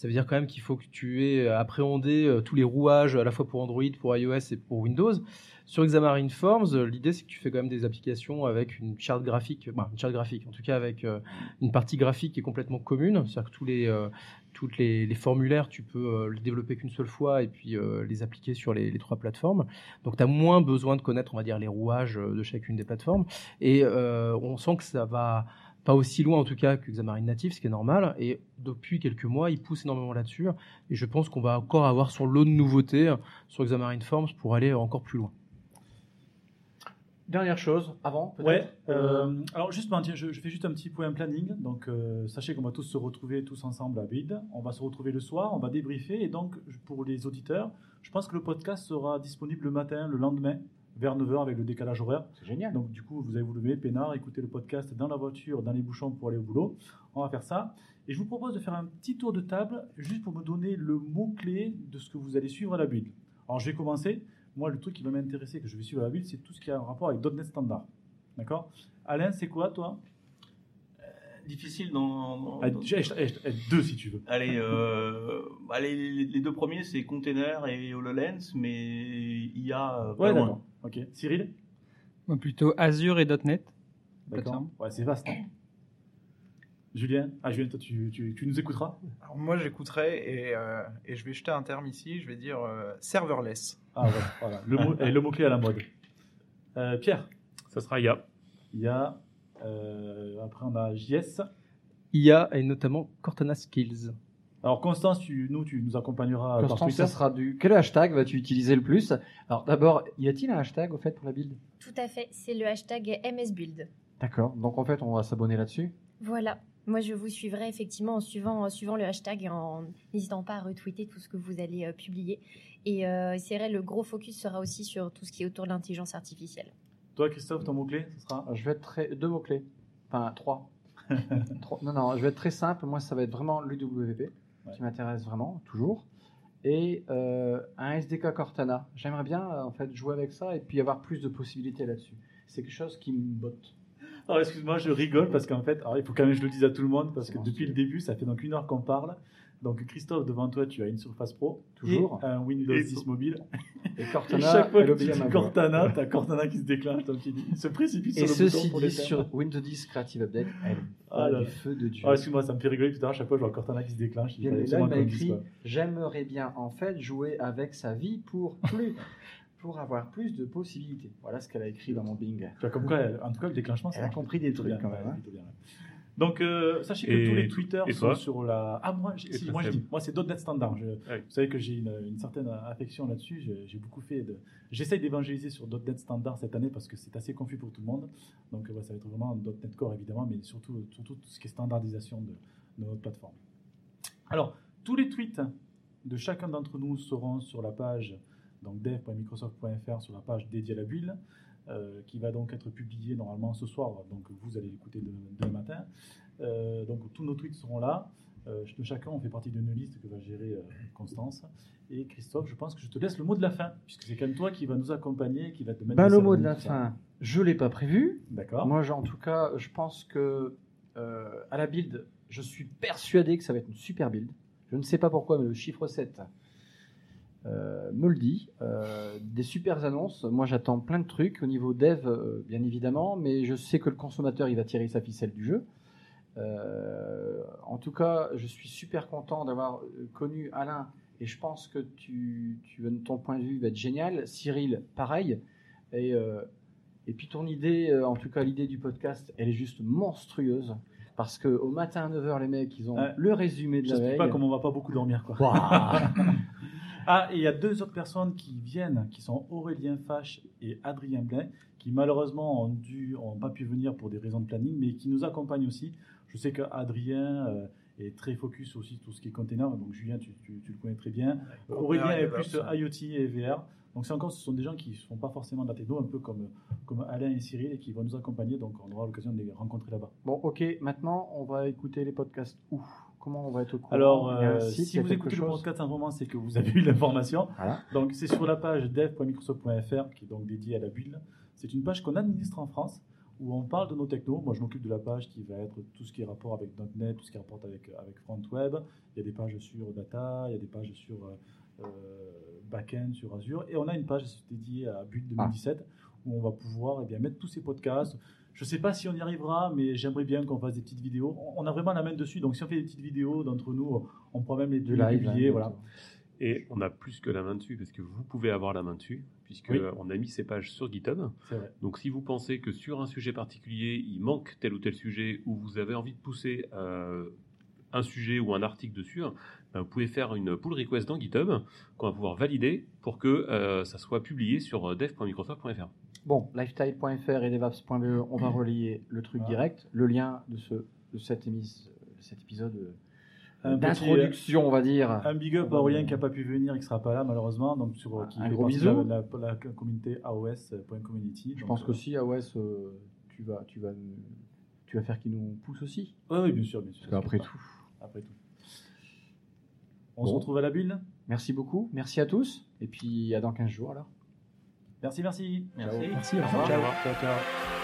ça veut dire quand même qu'il faut que tu aies appréhendé euh, tous les rouages à la fois pour Android, pour iOS et pour Windows. Sur Xamarin Forms, euh, l'idée c'est que tu fais quand même des applications avec une charte graphique, bah, une charte graphique, en tout cas avec euh, une partie graphique qui est complètement commune, c'est-à-dire que tous les, euh, formulaires, tu peux euh, les développer qu'une seule fois et puis euh, les appliquer sur les, trois plateformes. Donc tu as moins besoin de connaître, on va dire, les rouages euh, de chacune des plateformes. Et euh, on sent que ça va pas aussi loin en tout cas que Xamarin Native, ce qui est normal. Et depuis quelques mois, ils poussent énormément là-dessus. Et je pense qu'on va encore avoir son lot de nouveautés euh, sur Xamarin Forms pour aller encore plus loin. dernière chose, avant peut-être Ouais. euh, alors justement, tiens, je, je fais juste un petit point planning. Donc, euh, sachez qu'on va tous se retrouver tous ensemble à Build. On va se retrouver le soir, on va débriefer. Et donc, pour les auditeurs, je pense que le podcast sera disponible le matin, le lendemain, vers 9h avec le décalage horaire. C'est génial. Donc, du coup, vous allez vous lever, peinard, écouter le podcast dans la voiture, dans les bouchons pour aller au boulot. On va faire ça. Et je vous propose de faire un petit tour de table, juste pour me donner le mot-clé de ce que vous allez suivre à la build. Alors, je vais commencer. Moi, le truc qui va m'intéresser, que je vais suivre à la build, c'est tout ce qui a un rapport avec .NET Standard. D'accord? Alain, c'est quoi, toi? Difficile dans. dans- Ah, dans- j'ai- j'ai- j'ai Deux, si tu veux. Allez, euh, allez, les, les deux premiers, c'est Container et HoloLens, mais il y a. euh, pas Ouais, loin. d'accord. Ok. Cyril? Moi, plutôt Azure et .NET. D'accord. Ouais, c'est vaste. hein. Julien? Ah, Julien, toi, tu, tu- tu nous écouteras? Alors moi, j'écouterai et, euh, et je vais jeter un terme ici. Je vais dire euh, serverless. Ah, ouais, voilà. Le mot- et le mot-clé à la mode. Euh, Pierre? Ça sera IA. Il y a. euh, après, on a JS. IA et notamment Cortana Skills. Alors Constance, tu, nous, tu nous accompagneras par Constance, Twitter. ça sera du. Quel hashtag vas-tu utiliser le plus? Alors d'abord, y a-t-il un hashtag au fait pour la build? Tout à fait, c'est le hashtag MSBuild. D'accord. Donc en fait, on va s'abonner là-dessus? Voilà. Moi, je vous suivrai effectivement en suivant, en suivant le hashtag et en n'hésitant pas à retweeter tout ce que vous allez euh, publier. Et euh, c'est vrai, le gros focus sera aussi sur tout ce qui est autour de l'intelligence artificielle. Toi, Christophe, ton mot-clé, ce sera? Je vais être très deux mots clés. Enfin trois. Trois. Non non, je vais être très simple. Moi, ça va être vraiment l'UWP Ouais. qui m'intéresse vraiment toujours. Et euh, un SDK Cortana. J'aimerais bien euh, en fait jouer avec ça et puis avoir plus de possibilités là-dessus. C'est quelque chose qui me botte. Alors, excuse-moi, je rigole parce qu'en fait, alors, il faut quand même que je le dise à tout le monde parce que depuis le début, ça fait donc une heure qu'on parle. Donc, Christophe, devant toi, tu as une Surface Pro. Toujours. Et un Windows Et 10 mobile. Et Et Cortana, chaque fois que tu dis. Cortana, t'as Cortana qui se déclenche. Il il se précipite Et sur le ceci bouton pour dit, sur Windows 10 Creative Update, elle Ah là du feu de Dieu. Ah, excuse-moi, ça me fait rigoler tout à l'heure. Chaque fois, je vois Cortana qui se déclenche. Il Bien, et là, il m'a le écrit. J'aimerais bien en fait jouer avec sa vie pour plus, pour avoir plus de possibilités. Voilà ce qu'elle a écrit dans mon Bing. Tu comme quoi, en tout cas, le déclenchement, Elle a compris des trucs bien, quand même. hein. Donc, euh, sachez que Et tous les Twitter sont sur la. Ah, moi, si, moi, je Seb dis, moi, c'est .NET Standard. Je- Ah oui. Vous savez que j'ai une, une certaine affection là-dessus. J'ai beaucoup fait de. J'essaye d'évangéliser sur .NET Standard cette année parce que c'est assez confus pour tout le monde. Donc, ouais, ça va être vraiment .NET Core évidemment, mais surtout, surtout tout ce qui est standardisation de, de notre plateforme. Alors, tous les tweets de chacun d'entre nous seront sur la page donc dev.microsoft.fr sur la page dédiée à la bulle, euh, qui va donc être publiée normalement ce soir. Donc vous allez l'écouter de- demain matin. Euh, donc tous nos tweets seront là. Euh, de chacun, on fait partie d'une liste que va gérer Constance. Et Christophe, je pense que je te laisse le mot de la fin, puisque c'est quand même toi qui va nous accompagner, qui va te mettre des le mot de la fin, je l'ai pas prévu. D'accord. Moi, en tout cas, je pense que à la build, je suis persuadé que ça va être une super build. Je ne sais pas pourquoi, mais le chiffre 7 euh, me le dit. Euh, des super annonces. Moi, j'attends plein de trucs au niveau dev, euh, bien évidemment, mais je sais que le consommateur, il va tirer sa ficelle du jeu. Euh, en tout cas, je suis super content d'avoir euh, connu Alain et je pense que tu, tu, ton point de vue va être génial. Cyril, pareil. Et, et puis ton idée, en tout cas l'idée du podcast, elle est juste monstrueuse. Parce que au matin à 9h, les mecs, ils ont le résumé de Je la veille. pas comment on va pas beaucoup dormir. Quoi. Ah, et il y a deux autres personnes qui viennent, qui sont Aurélien Fache et Adrien Blain, qui malheureusement ont, dû, ont pas pu venir pour des raisons de planning, mais qui nous accompagnent aussi. Je sais qu'Adrien euh, est très focus aussi sur tout ce qui est container, donc Julien, tu, tu- tu le connais très bien. Aurélien est plus IoT et VR. Donc c'est encore, ce sont des gens qui ne sont pas forcément de la techno, un peu comme, comme Alain et Cyril, et qui vont nous accompagner, donc on aura l'occasion de les rencontrer là-bas. Bon, ok, maintenant on va écouter les podcasts où? Comment on va être au courant Alors, un euh, si vous écoutez le chose podcast en ce moment, c'est que vous avez eu l'information. Voilà. Donc, c'est sur la page dev.microsoft.fr qui est donc dédiée à la bulle. C'est une page qu'on administre en France où on parle de nos technos. Moi, je m'occupe de la page qui va être tout ce qui est rapport avec .NET, tout ce qui est rapport avec, avec Front Web. Il y a des pages sur Data, il y a des pages sur euh, euh, Backend, sur Azure. Et on a une page dédiée à Build 2017 où on va pouvoir eh bien, mettre tous ces podcasts. Je ne sais pas si on y arrivera, mais j'aimerais bien qu'on fasse des petites vidéos. On- a vraiment la main dessus, donc si on fait des petites vidéos d'entre nous, on pourra même les, les live, publier. hein, voilà. Et on a plus que la main dessus, parce que vous pouvez avoir la main dessus, puisque Oui. on a mis ces pages sur GitHub. C'est vrai. Donc si vous pensez que sur un sujet particulier, il manque tel ou tel sujet, ou vous avez envie de pousser euh, un sujet ou un article dessus, ben, vous pouvez faire une pull request dans GitHub qu'on va pouvoir valider pour que euh, ça soit publié sur dev.microsoft.fr. Bon, lifestyle.fr et devaps.be, on va relier le truc direct, le lien de, ce, de cet, émis- de cet épisode euh, petit- d'introduction, on va dire. Un big up à Aurélien qui n'a pas pu venir qui ne sera pas là malheureusement. Donc sur, Un qui gros bisou. La, la- la communauté AOS.community. Je pense euh, qu'aussi, AOS, euh, tu, vas, tu, vas, tu vas faire qu'il nous pousse aussi. Oui, oui, bien sûr, bien sûr. Parce qu'après tout. Après tout. On se retrouve à la bulle. Merci beaucoup, merci à tous, et puis à dans 15 jours alors. Merci, merci. Merci. Au revoir. Ciao, ciao.